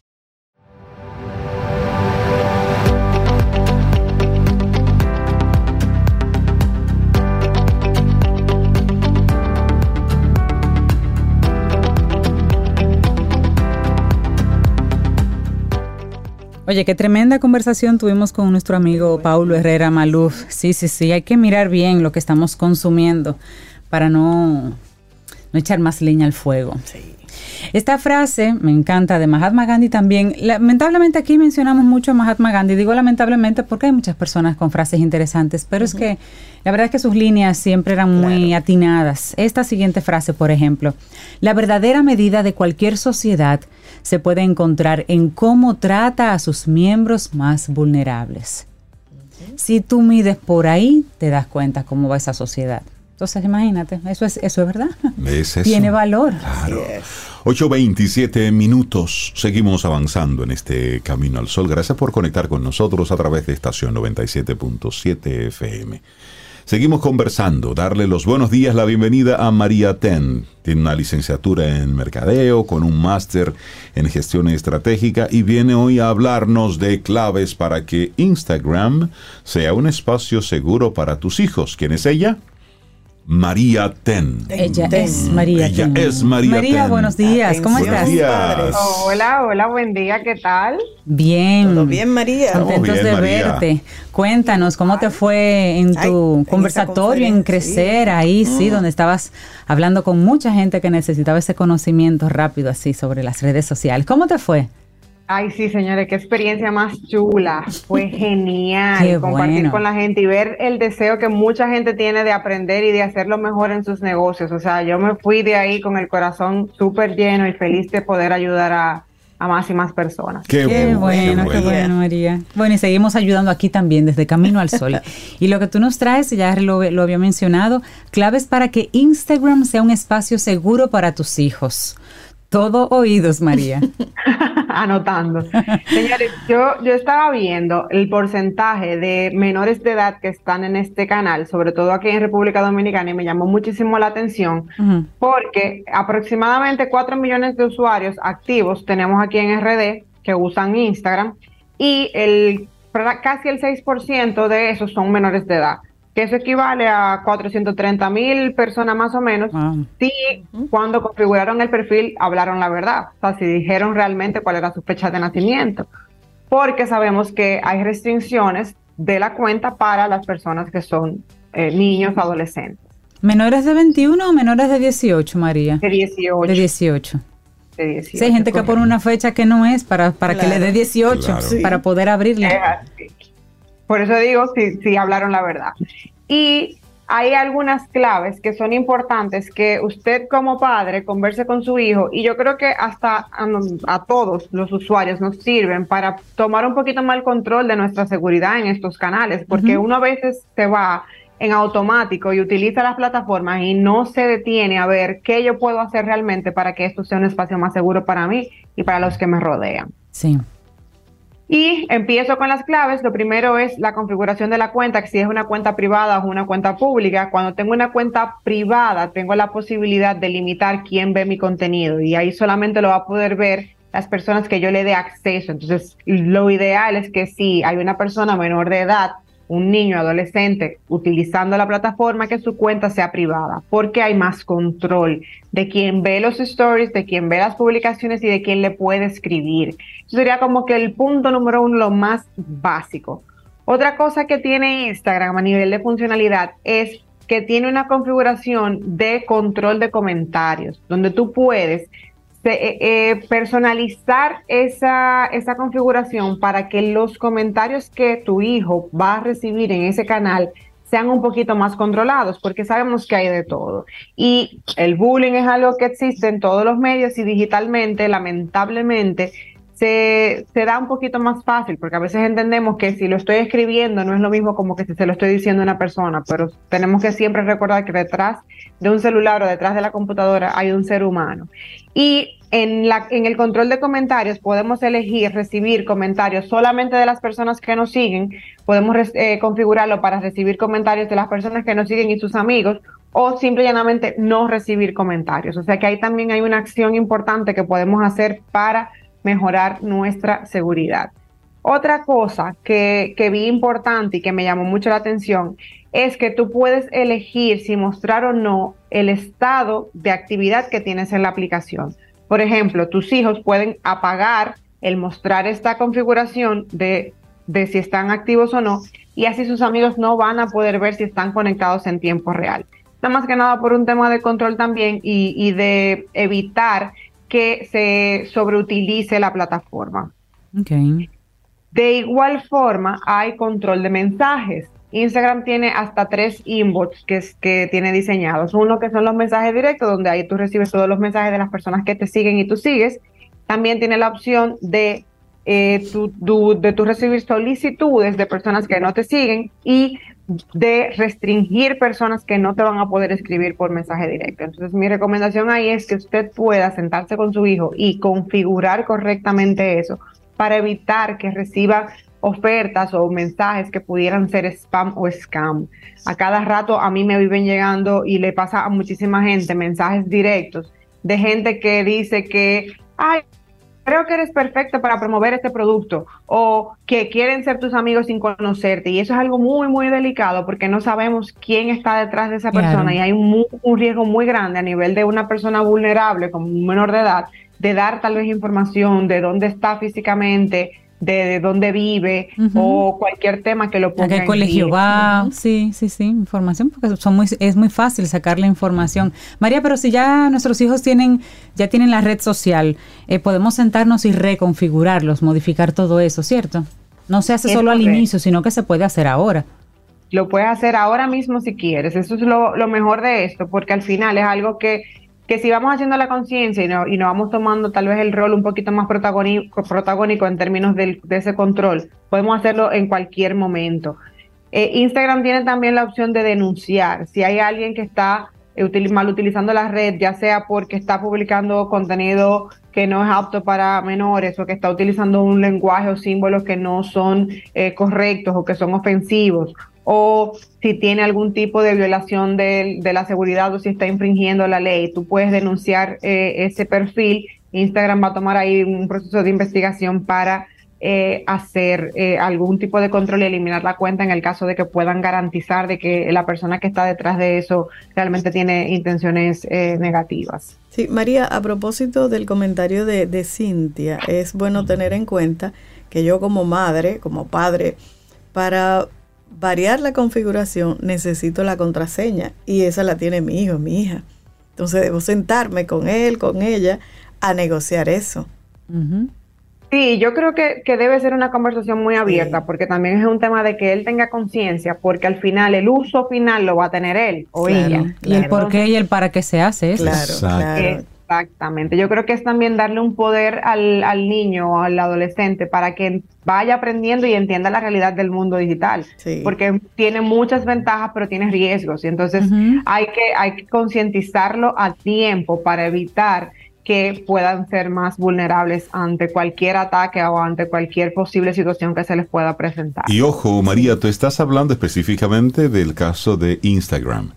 Oye, qué tremenda conversación tuvimos con nuestro amigo Paulo Herrera Maluf. Sí, sí, sí, hay que mirar bien lo que estamos consumiendo para no, no echar más leña al fuego. Esta frase me encanta de Mahatma Gandhi también. Lamentablemente aquí mencionamos mucho a Mahatma Gandhi. Digo lamentablemente porque hay muchas personas con frases interesantes, pero es que la verdad es que sus líneas siempre eran muy atinadas. Esta siguiente frase, por ejemplo, la verdadera medida de cualquier sociedad se puede encontrar en cómo trata a sus miembros más vulnerables. Si tú mides por ahí, te das cuenta cómo va esa sociedad. Entonces, imagínate, eso es, eso es verdad. Tiene valor. Claro. 8.27 minutos. Seguimos avanzando en este Camino al Sol. Gracias por conectar con nosotros a través de estación 97.7 FM. Seguimos conversando, darle los buenos días, la bienvenida a María Ten. Tiene una licenciatura en mercadeo con un máster en gestión estratégica y viene hoy a hablarnos de claves para que Instagram sea un espacio seguro para tus hijos. ¿Quién es ella? María Ten. Ella es María Ella es María, María buenos días. ¿Cómo estás? hola, hola, buen día. ¿Qué tal? Bien. ¿Todo bien, María? Contentos de verte. Cuéntanos, ¿cómo te fue en tu conversatorio, en Crecer, ahí, sí, mm. donde estabas hablando con mucha gente que necesitaba ese conocimiento rápido, así, sobre las redes sociales? ¿Cómo te fue? Ay, sí, señores, qué experiencia más chula. Fue genial compartir con la gente y ver el deseo que mucha gente tiene de aprender y de hacerlo mejor en sus negocios. O sea, yo me fui de ahí con el corazón súper lleno y feliz de poder ayudar a, más y más personas. Qué, bueno, qué bueno, María. Bueno, y seguimos ayudando aquí también desde Camino al Sol. y lo que tú nos traes, ya lo, lo había mencionado, claves para que Instagram sea un espacio seguro para tus hijos. Todo oídos, María. Anotando. Señores, yo, yo estaba viendo el porcentaje de menores de edad que están en este canal, sobre todo aquí en República Dominicana, y me llamó muchísimo la atención, porque aproximadamente 4 millones de usuarios activos tenemos aquí en RD que usan Instagram, y el casi el 6% de esos son menores de edad que eso equivale a 430 mil personas más o menos, si cuando configuraron el perfil hablaron la verdad, o sea, si dijeron realmente cuál era su fecha de nacimiento, porque sabemos que hay restricciones de la cuenta para las personas que son eh, niños adolescentes. ¿Menores de 21 o menores de 18, María? De 18. De 18. De 18 sí, hay gente que pone una fecha que no es para, para que le dé 18, para poder abrirle. Por eso digo si, si hablaron la verdad. Y hay algunas claves que son importantes que usted como padre converse con su hijo y yo creo que hasta a, todos los usuarios nos sirven para tomar un poquito más el control de nuestra seguridad en estos canales, porque uno a veces se va en automático y utiliza las plataformas y no se detiene a ver qué yo puedo hacer realmente para que esto sea un espacio más seguro para mí y para los que me rodean. Sí. Y empiezo con las claves. Lo primero es la configuración de la cuenta, que si es una cuenta privada o una cuenta pública. Cuando tengo una cuenta privada, tengo la posibilidad de limitar quién ve mi contenido y ahí solamente lo va a poder ver las personas que yo le dé acceso. Entonces, lo ideal es que si hay una persona menor de edad un niño adolescente utilizando la plataforma que su cuenta sea privada, porque hay más control de quien ve los stories, de quien ve las publicaciones y de quien le puede escribir. Eso sería como que el punto número uno, lo más básico. Otra cosa que tiene Instagram a nivel de funcionalidad es que tiene una configuración de control de comentarios, donde tú puedes eh, eh, personalizar esa, esa configuración para que los comentarios que tu hijo va a recibir en ese canal sean un poquito más controlados, porque sabemos que hay de todo. Y el bullying es algo que existe en todos los medios y digitalmente, lamentablemente, se, da un poquito más fácil, porque a veces entendemos que si lo estoy escribiendo no es lo mismo como que si se lo estoy diciendo a una persona, pero tenemos que siempre recordar que detrás de un celular o detrás de la computadora hay un ser humano. Y en el control de comentarios podemos elegir recibir comentarios solamente de las personas que nos siguen, podemos eh, configurarlo para recibir comentarios de las personas que nos siguen y sus amigos, o simple y llanamente no recibir comentarios. O sea que ahí también hay una acción importante que podemos hacer para mejorar nuestra seguridad. Otra cosa que, que, vi importante y que me llamó mucho la atención es que tú puedes elegir si mostrar o no el estado de actividad que tienes en la aplicación. Por ejemplo, tus hijos pueden apagar el mostrar esta configuración de, de si están activos o no, y así sus amigos no van a poder ver si están conectados en tiempo real. Está más que nada por un tema de control también y, y de evitar que se sobreutilice la plataforma. Okay. De igual forma, hay control de mensajes. Instagram tiene hasta tres inbox que, que tiene diseñados. Uno que son los mensajes directos, donde ahí tú recibes todos los mensajes de las personas que te siguen y tú sigues. También tiene la opción de, eh, de tu recibir solicitudes de personas que no te siguen y de restringir personas que no te van a poder escribir por mensaje directo. Entonces mi recomendación ahí es que usted pueda sentarse con su hijo y configurar correctamente eso para evitar que reciba ofertas o mensajes que pudieran ser spam o scam. A cada rato a mí me viven llegando y le pasa a muchísima gente mensajes directos de gente que dice que, ay, creo que eres perfecto para promover este producto o que quieren ser tus amigos sin conocerte. Y eso es algo muy, muy delicado porque no sabemos quién está detrás de esa persona y hay un, un, riesgo muy grande a nivel de una persona vulnerable como un menor de edad de dar tal vez información de dónde está físicamente, de, dónde vive o cualquier tema que lo ponga. ¿A qué colegio va? Sí, sí, sí, información, porque son muy, es muy fácil sacar la información. María, pero si ya nuestros hijos tienen, ya tienen la red social, eh, podemos sentarnos y reconfigurarlos, modificar todo eso, ¿cierto? No se hace solo al inicio, sino que se puede hacer ahora. Lo puedes hacer ahora mismo si quieres. Eso es lo, lo mejor de esto, porque al final es algo que que si vamos haciendo la conciencia y, no, y nos vamos tomando tal vez el rol un poquito más protagónico, en términos de ese control, podemos hacerlo en cualquier momento. Eh, Instagram tiene también la opción de denunciar. Si hay alguien que está mal utilizando la red, ya sea porque está publicando contenido que no es apto para menores o que está utilizando un lenguaje o símbolos que no son eh, correctos o que son ofensivos o si tiene algún tipo de violación de, la seguridad o si está infringiendo la ley, tú puedes denunciar eh, ese perfil. Instagram va a tomar ahí un proceso de investigación para eh, hacer eh, algún tipo de control y eliminar la cuenta en el caso de que puedan garantizar de que la persona que está detrás de eso realmente tiene intenciones negativas. Sí, María, a propósito del comentario de, de Cintia, es bueno tener en cuenta que yo como madre, como padre, para variar la configuración, necesito la contraseña y esa la tiene mi hijo, mi hija. Entonces debo sentarme con él, con ella, a negociar eso. Sí, yo creo que, debe ser una conversación muy abierta, porque también es un tema de que él tenga conciencia, porque al final el uso final lo va a tener él o ella. Y el por qué y el para qué se hace eso. Claro, claro. Exactamente. Yo creo que es también darle un poder al, al niño o al adolescente para que vaya aprendiendo y entienda la realidad del mundo digital. Porque tiene muchas ventajas, pero tiene riesgos. Y entonces hay que, hay que concientizarlo a tiempo para evitar que puedan ser más vulnerables ante cualquier ataque o ante cualquier posible situación que se les pueda presentar. Y ojo, María, tú estás hablando específicamente del caso de Instagram,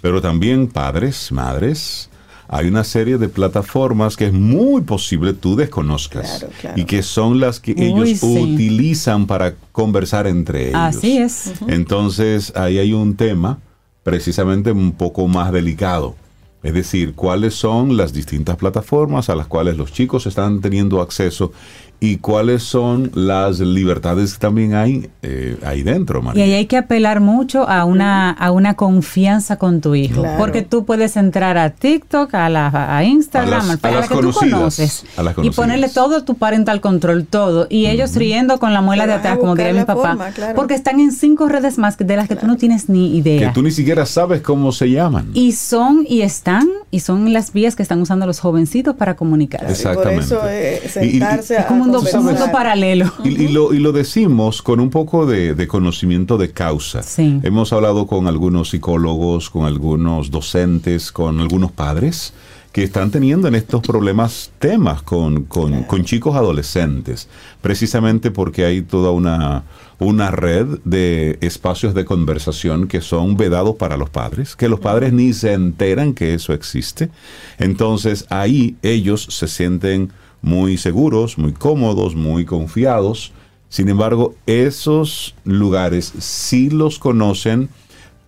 pero también padres, madres, hay una serie de plataformas que es muy posible tú desconozcas y que son las que ellos utilizan para conversar entre ellos. Así es. Entonces ahí hay un tema precisamente un poco más delicado. Es decir, cuáles son las distintas plataformas a las cuales los chicos están teniendo acceso y cuáles son las libertades que también hay eh, ahí dentro, María. Y ahí hay que apelar mucho a una, a una confianza con tu hijo, porque tú puedes entrar a TikTok, a, la, a Instagram, a, la que tú conoces, y ponerle todo tu parental control, todo, y ellos riendo con la muela de atrás, como diría mi papá, porque están en cinco redes más de las que tú no tienes ni idea. Que tú ni siquiera sabes cómo se llaman. Y son, y están, y son las vías que están usando los jovencitos para comunicar. Exactamente. por eso sentarse a mundo, mundo paralelo. Y, lo, y lo decimos con un poco de, conocimiento de causa. Hemos hablado con algunos psicólogos, con algunos docentes, con algunos padres que están teniendo en estos problemas temas con, con, chicos adolescentes, precisamente porque hay toda una, una red de espacios de conversación que son vedados para los padres, que los padres ni se enteran que eso existe. Entonces ahí ellos se sienten muy seguros, muy cómodos, muy confiados. Sin embargo, esos lugares sí los conocen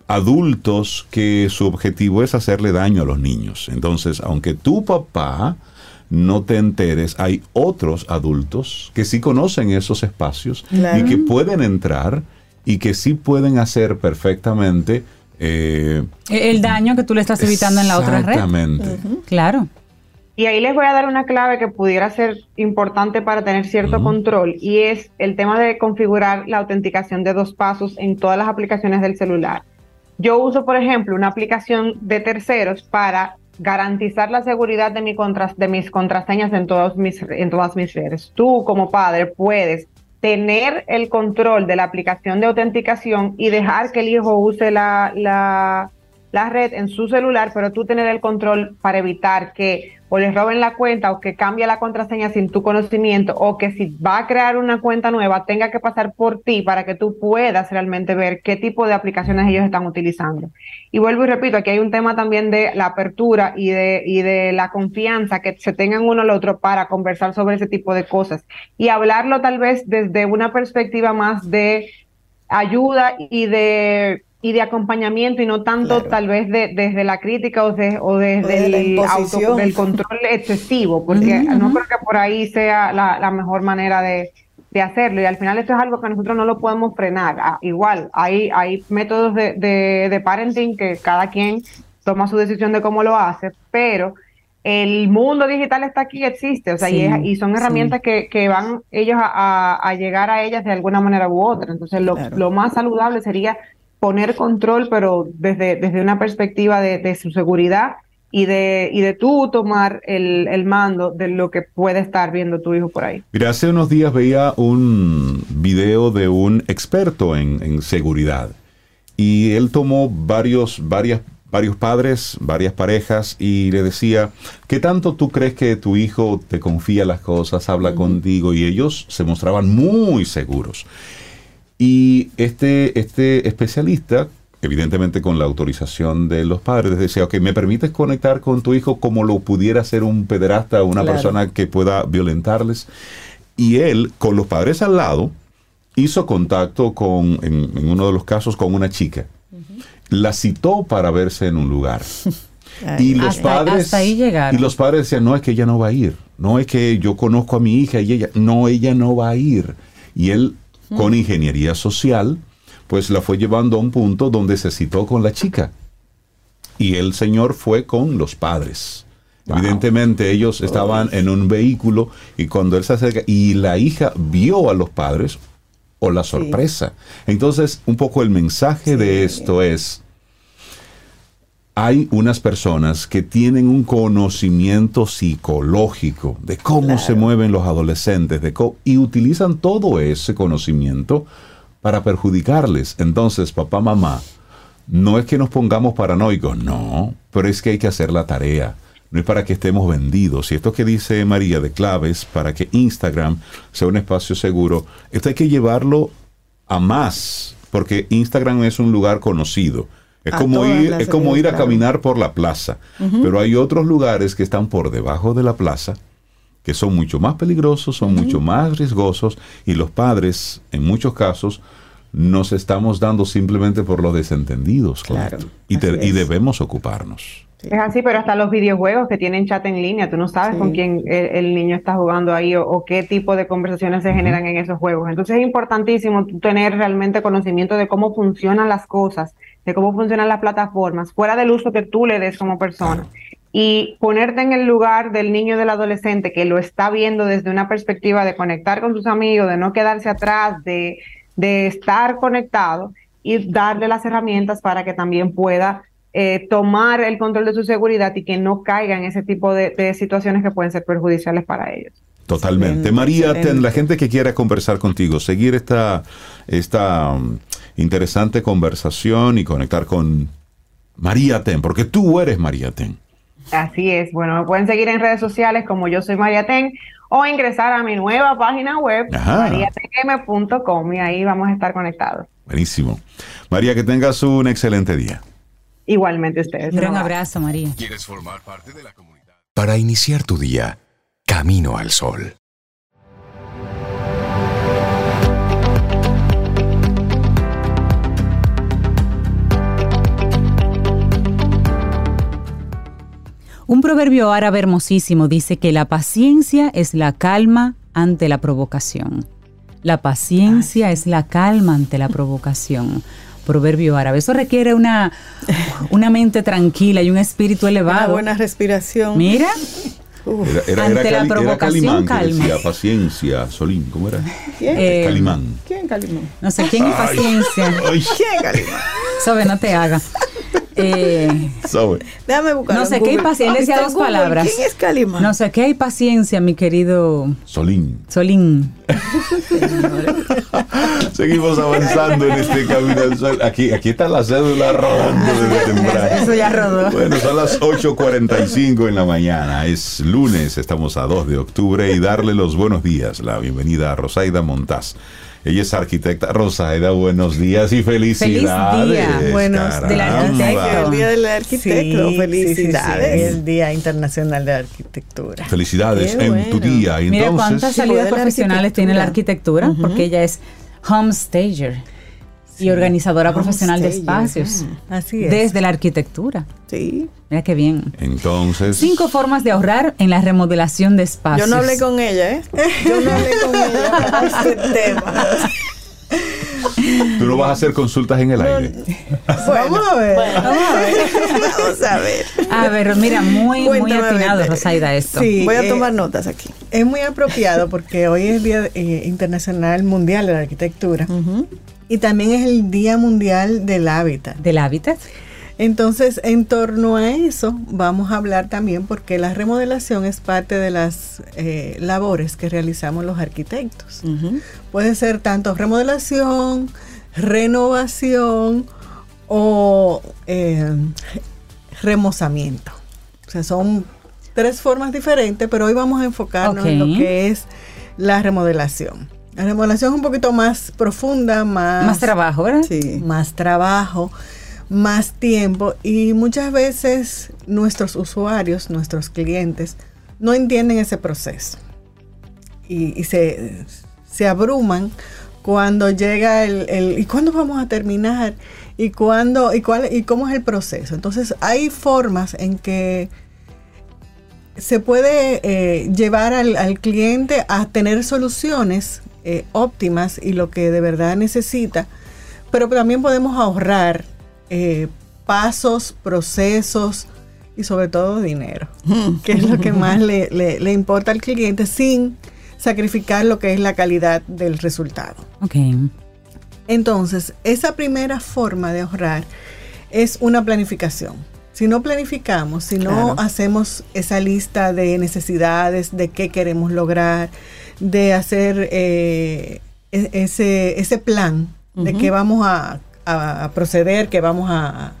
adultos que su objetivo es hacerle daño a los niños. Entonces, aunque tu papá no te enteres, hay otros adultos que sí conocen esos espacios y que pueden entrar y que sí pueden hacer perfectamente eh, el daño que tú le estás evitando en la otra red. Exactamente. Claro. Y ahí les voy a dar una clave que pudiera ser importante para tener cierto control y es el tema de configurar la autenticación de dos pasos en todas las aplicaciones del celular. Yo uso, por ejemplo, una aplicación de terceros para garantizar la seguridad de, mi de mis contraseñas en, todos mis, en todas mis redes. Tú como padre puedes tener el control de la aplicación de autenticación y dejar que el hijo use la, la la red en su celular, pero tú tener el control para evitar que o les roben la cuenta o que cambie la contraseña sin tu conocimiento o que si va a crear una cuenta nueva tenga que pasar por ti para que tú puedas realmente ver qué tipo de aplicaciones ellos están utilizando. Y vuelvo y repito, aquí hay un tema también de la apertura y de, y de la confianza que se tengan uno al otro para conversar sobre ese tipo de cosas y hablarlo tal vez desde una perspectiva más de ayuda y de y de acompañamiento y no tanto tal vez de, desde la crítica o, o desde el auto, del control excesivo, porque no creo que por ahí sea la, mejor manera de, hacerlo. Y al final esto es algo que nosotros no lo podemos frenar. Ah, igual, hay, hay métodos de, de, parenting que cada quien toma su decisión de cómo lo hace, pero el mundo digital está aquí, existe, o sea, y, son herramientas que, que, van ellos a, llegar a ellas de alguna manera u otra. Entonces, lo, lo más saludable sería poner control, pero desde, desde una perspectiva de, su seguridad y de, y de tú tomar el, mando de lo que puede estar viendo tu hijo por ahí. Mira, hace unos días veía un video de un experto en, seguridad y él tomó varios, varias, varios padres, varias parejas y le decía, ¿qué tanto tú crees que tu hijo te confía las cosas, habla contigo? Y ellos se mostraban muy seguros. Y este, este especialista, evidentemente con la autorización de los padres, decía, ok, ¿me permites conectar con tu hijo como lo pudiera ser un pederasta o una persona que pueda violentarles? Y él, con los padres al lado, hizo contacto con, en, uno de los casos, con una chica. La citó para verse en un lugar. y los padres y los padres decían, no es que ella no va a ir, no es que yo conozco a mi hija y ella, no, ella no va a ir. Y él con ingeniería social, pues la fue llevando a un punto donde se citó con la chica. Y el señor fue con los padres. Evidentemente ellos estaban en un vehículo y cuando él se acerca y la hija vio a los padres o la sorpresa. Entonces, un poco el mensaje de esto es, hay unas personas que tienen un conocimiento psicológico de cómo se mueven los adolescentes de y utilizan todo ese conocimiento para perjudicarles. Entonces, papá, mamá, no es que nos pongamos paranoicos, no, pero es que hay que hacer la tarea. No es para que estemos vendidos. Y esto que dice María de claves para que Instagram sea un espacio seguro, esto hay que llevarlo a más, porque Instagram es un lugar conocido es como, ir, es como ir a caminar por la plaza. Pero hay otros lugares que están por debajo de la plaza que son mucho más peligrosos, son mucho más riesgosos y los padres, en muchos casos, nos estamos dando simplemente por los desentendidos. Claro. Y, y, debemos ocuparnos. Es así, pero hasta los videojuegos que tienen chat en línea, tú no sabes con quién el, niño está jugando ahí o, qué tipo de conversaciones se generan en esos juegos. Entonces es importantísimo tener realmente conocimiento de cómo funcionan las cosas de cómo funcionan las plataformas, fuera del uso que tú le des como persona. Y ponerte en el lugar del niño y del adolescente que lo está viendo desde una perspectiva de conectar con sus amigos, de no quedarse atrás, de, de estar conectado y darle las herramientas para que también pueda eh, tomar el control de su seguridad y que no caiga en ese tipo de, situaciones que pueden ser perjudiciales para ellos. Totalmente. María, la gente que quiera conversar contigo, seguir esta, esta interesante conversación y conectar con María Ten, porque tú eres María Ten. Así es. Bueno, me pueden seguir en redes sociales como yo soy María Ten o ingresar a mi nueva página web, mariatm.com, y ahí vamos a estar conectados. Buenísimo. María, que tengas un excelente día. Igualmente ustedes. Un abrazo, María. ¿Quieres formar parte de la comunidad? Para iniciar tu día, camino al sol. Un proverbio árabe hermosísimo dice que la paciencia es la calma ante la provocación. La paciencia es la calma ante la provocación. Proverbio árabe. Eso requiere una, una mente tranquila y un espíritu elevado. Una buena respiración. Mira, era, ante la provocación, calma. Decía, paciencia, Solín, ¿cómo era? ¿Quién? Eh, Calimán. ¿Quién Calimán? No sé, ¿quién es paciencia? ¿Quién Calimán? Sobe, no te haga. Eh, Déjame buscar. No sé qué hay paciencia. dos palabras. ¿Quién es Calimán? No sé qué hay paciencia, mi querido Solín. Solín. Seguimos avanzando en este camino al sol. Aquí, aquí está la cédula rodando desde temprano. Eso ya rodó. Bueno, son las 8.45 en la mañana. Es lunes, estamos a 2 de octubre y darle los buenos días, la bienvenida a Rosaida Montaz ella es arquitecta. Rosaida, buenos días y felicidades. Feliz día. Buenos del arquitecto. El día del arquitecto. felicidades. el Día Internacional de Arquitectura. Felicidades en tu día. Mira cuántas salidas profesionales tiene la arquitectura, porque ella es y organizadora profesional de espacios. Así es. Desde la arquitectura. Sí. Mira qué bien. Entonces. Cinco formas de ahorrar en la remodelación de espacios. Yo no hablé con ella, ¿eh? Yo no hablé con ella para este tema. Tú no vas a hacer consultas en el aire. vamos a ver. vamos a ver. vamos a ver. A ver, mira, muy, muy atinado, Rosaida, esto. Sí, Voy a eh, tomar notas aquí. Es muy apropiado porque hoy es el Día eh, Internacional Mundial de la Arquitectura. Y también es el Día Mundial del Hábitat. ¿Del hábitat? Entonces, en torno a eso, vamos a hablar también porque la remodelación es parte de las eh, labores que realizamos los arquitectos. Puede ser tanto remodelación, renovación o eh, remozamiento. O sea, son tres formas diferentes, pero hoy vamos a enfocarnos en lo que es la remodelación. La remodelación es un poquito más profunda, más... Más trabajo, ¿verdad? Sí. Más trabajo más tiempo y muchas veces nuestros usuarios, nuestros clientes, no entienden ese proceso y, se, abruman cuando llega el, y cuándo vamos a terminar y cuándo y cuál y cómo es el proceso. Entonces hay formas en que se puede eh, llevar al, cliente a tener soluciones eh, óptimas y lo que de verdad necesita, pero también podemos ahorrar eh, pasos, procesos y sobre todo dinero, que es lo que más le, importa al cliente sin sacrificar lo que es la calidad del resultado. Entonces, esa primera forma de ahorrar es una planificación. Si no planificamos, si no hacemos esa lista de necesidades, de qué queremos lograr, de hacer eh, e-, ese, ese plan de qué vamos a a, proceder, que vamos a,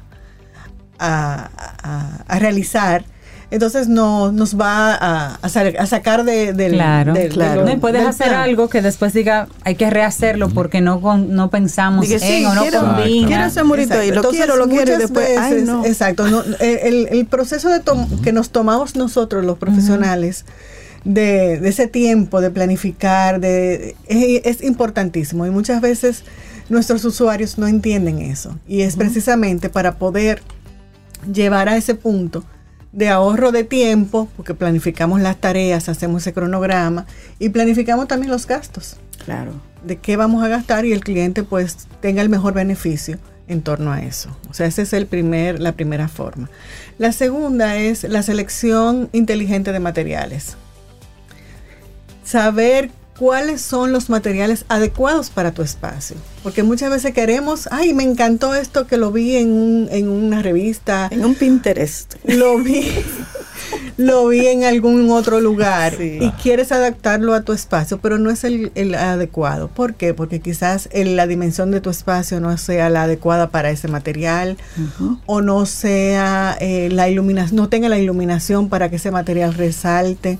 a, realizar, entonces no, nos va a, sacar de, del, claro, claro. no, puedes hacer algo que después diga hay que rehacerlo porque no no pensamos en o no combina. Quiero ese murito ahí, lo quiero, lo quiero y después. Exacto, el, proceso de que nos tomamos nosotros los profesionales. De, ese tiempo de planificar de, es, es importantísimo y muchas veces nuestros usuarios no entienden eso. Y es precisamente para poder llevar a ese punto de ahorro de tiempo, porque planificamos las tareas, hacemos ese cronograma y planificamos también los gastos. Claro. De qué vamos a gastar y el cliente pues tenga el mejor beneficio en torno a eso. O sea, esa es el primer, la primera forma. La segunda es la selección inteligente de materiales. Saber cuáles son los materiales adecuados para tu espacio. Porque muchas veces queremos, ay, me encantó esto que lo vi en, en una revista. En un Pinterest. Lo vi. lo vi en algún otro lugar y quieres adaptarlo a tu espacio, pero no es el, adecuado. ¿Por qué? Porque quizás la dimensión de tu espacio no sea la adecuada para ese material o no sea eh, la iluminación, no tenga la iluminación para que ese material resalte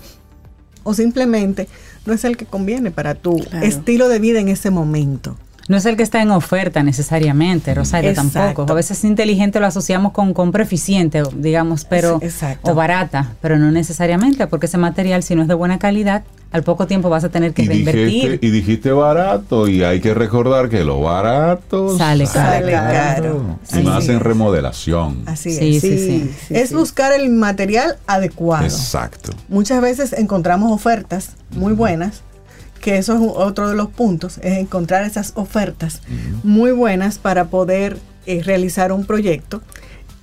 o simplemente no es el que conviene para tu estilo de vida en ese momento. No es el que está en oferta necesariamente, Rosario tampoco. A veces inteligente lo asociamos con compra eficiente, digamos, pero o barata, pero no necesariamente, porque ese material si no es de buena calidad, al poco tiempo vas a tener que reinvertir. y dijiste barato, y hay que recordar que lo barato sale, caro. Y más en remodelación. Así es. Sí, sí, es buscar el material adecuado. Exacto. Muchas veces encontramos ofertas muy buenas que eso es otro de los puntos, es encontrar esas ofertas muy buenas para poder eh, realizar un proyecto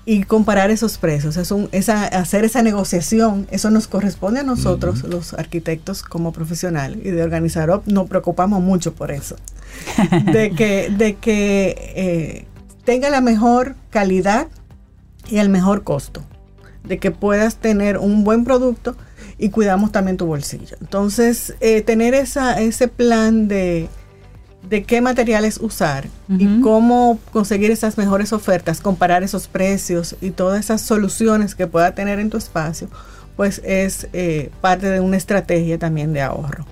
y comparar esos precios. Es un, esa, hacer esa negociación, eso nos corresponde a nosotros, los arquitectos como profesionales y de organizar, nos preocupamos mucho por eso. de que, de que eh, tenga la mejor calidad y el mejor costo. De que puedas tener un buen producto y cuidamos también tu bolsillo. Entonces, eh, tener esa, ese plan de, de qué materiales usar y cómo conseguir esas mejores ofertas, comparar esos precios y todas esas soluciones que pueda tener en tu espacio, pues es eh, parte de una estrategia también de ahorro.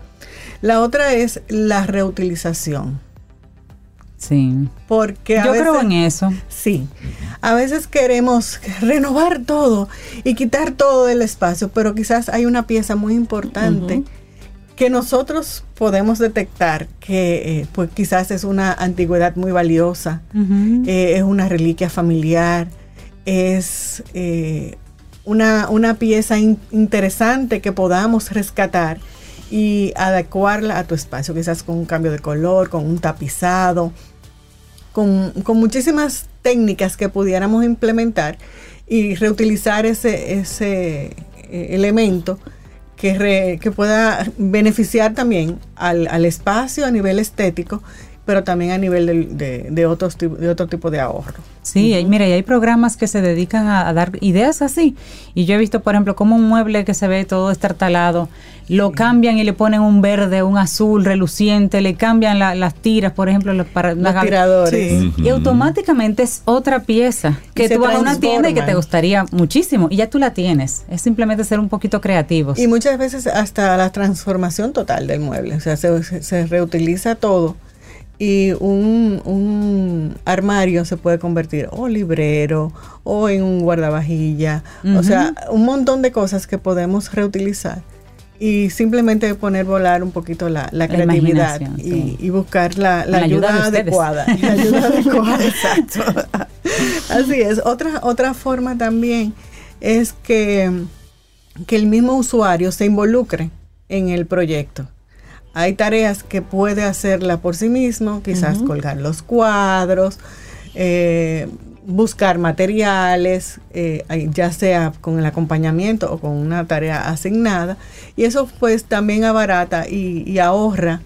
La otra es la reutilización. Sí. Porque Yo creo en eso. Sí. A veces queremos renovar todo y quitar todo del espacio, pero quizás hay una pieza muy importante que nosotros podemos detectar que eh, pues quizás es una antigüedad muy valiosa, eh, es una reliquia familiar, es eh, una, una, pieza interesante que podamos rescatar y adecuarla a tu espacio, quizás con un cambio de color, con un tapizado, con, muchísimas técnicas que pudiéramos implementar y reutilizar ese, ese elemento que, que pueda beneficiar también al, al, espacio a nivel estético, pero también a nivel de, de, otros, de otro tipo de ahorro. Sí, mira, y hay programas que se dedican a, dar ideas así. Y yo he visto, por ejemplo, como un mueble que se ve todo estartalado, lo cambian y le ponen un verde, un azul reluciente, le cambian las tiras, por ejemplo, los, para, los tiradores. Y automáticamente es otra pieza que tú vas a una tienda y que te gustaría muchísimo. Y ya tú la tienes. Es simplemente ser un poquito creativos. Y muchas veces hasta la transformación total del mueble. O sea, se, se reutiliza todo y un, un, armario se puede convertir o librero o en un guardavajilla, o sea, un montón de cosas que podemos reutilizar y simplemente poner volar un poquito la, creatividad y, buscar la, ayuda, adecuada. La ayuda adecuada, exacto. Así es. Otra, otra forma también es que, que el mismo usuario se involucre en el proyecto. Hay tareas que puede hacerla por sí mismo, quizás colgar los cuadros, eh, buscar materiales, eh, ya sea con el acompañamiento o con una tarea asignada. Y eso pues también abarata y, ahorra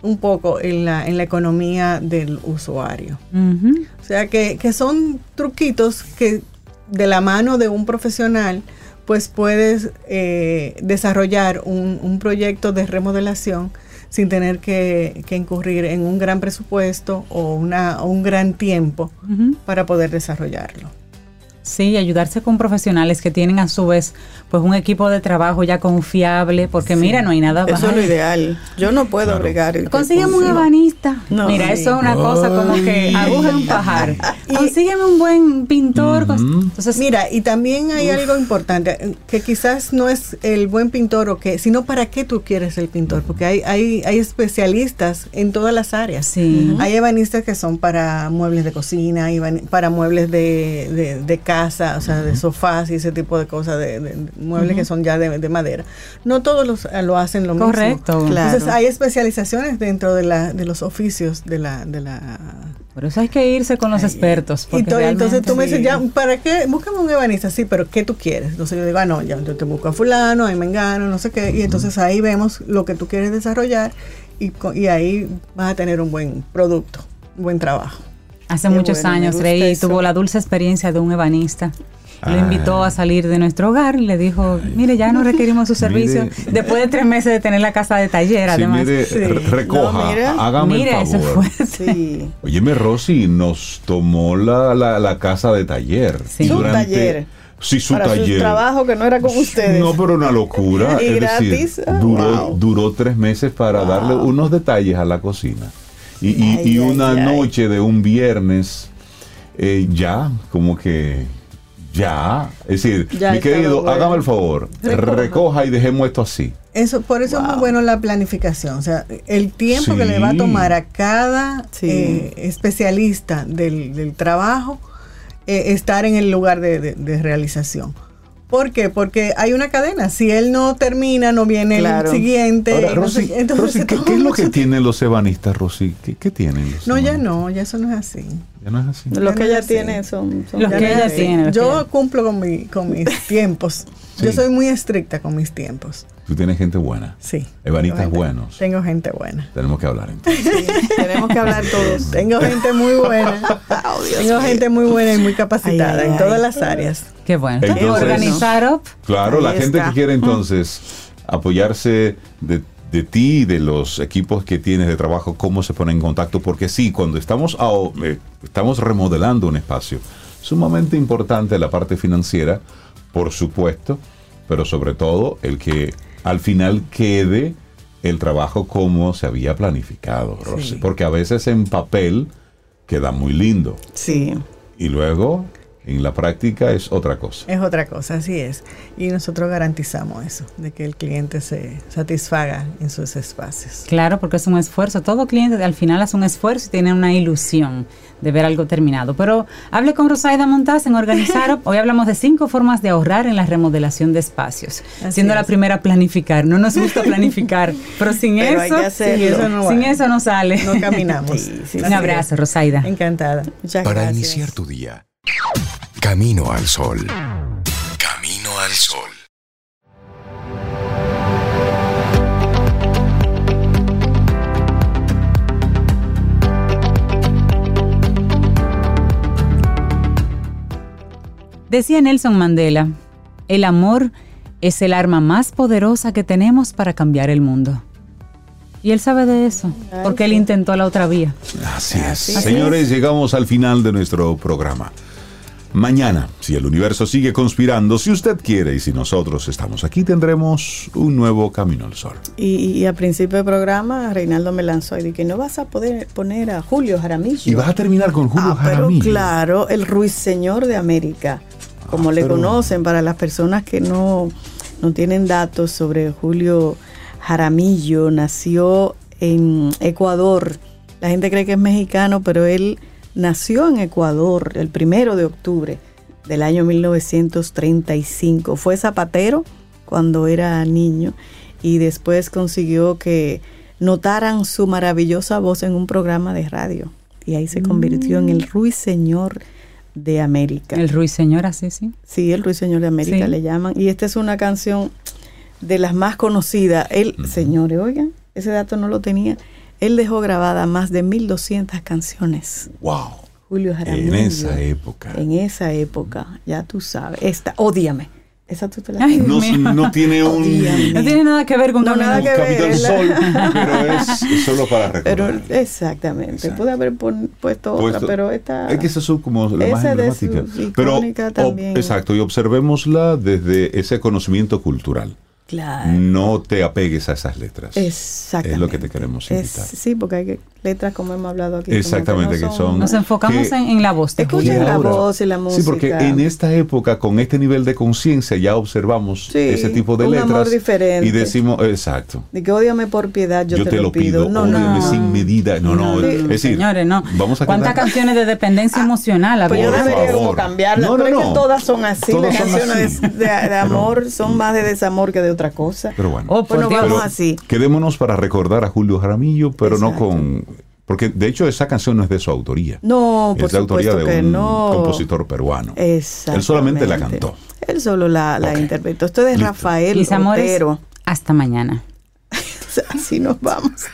un poco en la, en la economía del usuario. O sea que, son truquitos que de la mano de un profesional pues puedes eh, desarrollar un, un proyecto de remodelación sin tener que, incurrir en un gran presupuesto o una, un gran tiempo para poder desarrollarlo. Sí, ayudarse con profesionales que tienen a su vez pues un equipo de trabajo ya confiable, porque mira, no hay nada más. Eso es lo ideal. Yo no puedo agregar. Consígueme un ebanista. mira, eso es una cosa como que aguja en un pajar. Consígueme un buen pintor. Entonces, mira, y también hay algo importante, que quizás no es el buen pintor o que, sino para qué tú quieres el pintor, porque hay, hay, hay especialistas en todas las áreas. Sí. Hay ebanistas que son para muebles de cocina, para muebles de, de, de casa, o sea, de sofás y ese tipo de cosas, de, muebles que son ya de, madera. No todos los, eh, lo hacen lo mismo. Correcto. Entonces hay especializaciones dentro de, la, de los oficios de la, de la por eso hay que irse con los expertos. y entonces tú me dices, ya, ¿para qué? Búscame un ebanista, sí, pero ¿qué tú quieres? Entonces yo digo, ah, no, ya, yo te busco a fulano, a mengano, no sé qué. Y entonces ahí vemos lo que tú quieres desarrollar y, y ahí vas a tener un buen producto, un buen trabajo. Hace muchos años, Rey tuvo la dulce experiencia de un ebanista. Lo invitó a salir de nuestro hogar y le dijo, mire, ya no requerimos su servicio. Después de tres meses de tener la casa de taller, además. Mire, recoja, hágame el favor. Sí. Óyeme, Rosy, nos tomó la, la, casa de taller. Sí. Su taller. Sí, su taller. Su trabajo que no era con ustedes. No, pero una locura. y gratis. Ah, duró, duró tres meses para darle unos detalles a la cocina. Y, y, una noche de un viernes, eh, ya, como que ya, es decir, mi querido, hágame el favor, recoja. y dejemos esto así. Eso, por eso es muy bueno la planificación, o sea, el tiempo que le va a tomar a cada eh, especialista del, trabajo eh, estar en el lugar de, realización. ¿Por qué? Porque hay una cadena. Si él no termina, no viene el siguiente. entonces, ¿qué, es lo que tienen los ebanistas, Rosy? ¿Qué, tienen? no, ya no, ya eso no es así. Ya no es así. Los que ella tiene son, los que ella tiene. Yo cumplo con, mi, con mis tiempos. Yo soy muy estricta con mis tiempos. Tú tienes gente buena. Sí. Ebanistas buenos. Tengo gente buena. Tenemos que hablar entonces. Sí, tenemos que hablar todos. Tengo gente muy buena. Oh, tengo gente muy buena y muy capacitada en todas las áreas. Qué bueno. organizar Claro, la gente que quiere entonces apoyarse de, ti y de los equipos que tienes de trabajo, cómo se pone en contacto, porque sí, cuando estamos, eh, estamos remodelando un espacio, sumamente importante la parte financiera, por supuesto, pero sobre todo el que al final quede el trabajo como se había planificado, porque a veces en papel queda muy lindo. Sí. Y luego en la práctica es otra cosa. Es otra cosa, así es. Y nosotros garantizamos eso, de que el cliente se satisfaga en sus espacios. Claro, porque es un esfuerzo. Todo cliente al final hace un esfuerzo y tiene una ilusión de ver algo terminado. Pero hable con Rosaida Montaz en Organizar. Hoy hablamos de cinco formas de ahorrar en la remodelación de espacios. siendo la primera planificar. No nos gusta planificar, pero sin eso, sin, eso no, sale. No caminamos. un abrazo, Rosaida. Encantada. Para iniciar tu día Camino al Sol. Camino al Sol. Decía Nelson Mandela, el amor es el arma más poderosa que tenemos para cambiar el mundo. Y él sabe de eso, porque él intentó la otra vía. Así es. Señores, llegamos al final de nuestro programa. Mañana, si el universo sigue conspirando, si usted quiere y si nosotros estamos aquí, tendremos un nuevo camino al sol. Y, a principio del programa, Reinaldo me lanzó y dije, no vas a poder poner a Julio Jaramillo. Y vas a terminar con Julio ah, Jaramillo. Pero claro, el ruiseñor de América, como ah, le conocen para las personas que no, no tienen datos sobre Julio Jaramillo, nació en Ecuador. La gente cree que es mexicano, pero él nació en Ecuador el primero de octubre del año 1935. Fue zapatero cuando era niño y después consiguió que notaran su maravillosa voz en un programa de radio. Y ahí se convirtió en el ruiseñor de América. El ruiseñor, así, sí. Sí, el ruiseñor de América le llaman. Y esta es una canción de las más conocidas. El, señores, oigan, ese dato no lo tenía. Él dejó grabada más de 1200 canciones. ¡Wow! Julio Jaramillo. En esa época. En esa época, ya tú sabes. Esta, Ódiame. Esa tú te la Ay, no, no, tiene un. No tiene nada que ver con no, nada que Capitán Sol, pero es solo para recordar. Pero, exactamente. Pude haber puesto, otra, pero esta. Es que esa es como la más emblemática. pero, también. exacto, y observémosla desde ese conocimiento cultural. No te apegues a esas letras. Exactamente. Es lo que te queremos invitar. sí, porque hay letras, como hemos hablado aquí. Exactamente, que, son, Nos enfocamos en, la voz. Escuchen la voz y la música. Sí, porque en esta época, con este nivel de conciencia, ya observamos ese tipo de letras. Amor diferente. Y decimos, exacto. De que odiame por piedad, yo, te, lo pido. No, no. sin medida. No, no. Es decir, señores, no. Vamos a ¿Cuántas canciones de dependencia ah, emocional pues yo debería como cambiarlas. No, no, no. todas son así. las canciones de, amor son más de desamor que de otra cosa. Pero bueno. Oh, pues vamos así. Quedémonos para recordar a Julio Jaramillo, pero no con porque de hecho esa canción no es de su autoría. No, por es de autoría de un compositor peruano. Él solamente la cantó. Él solo la, interpretó. Esto es de Rafael Mis amores, hasta mañana. Así nos vamos.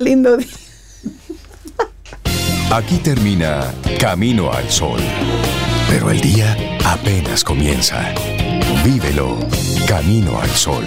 Lindo día. Aquí termina Camino al Sol. Pero el día apenas comienza. Vívelo. Camino al Sol.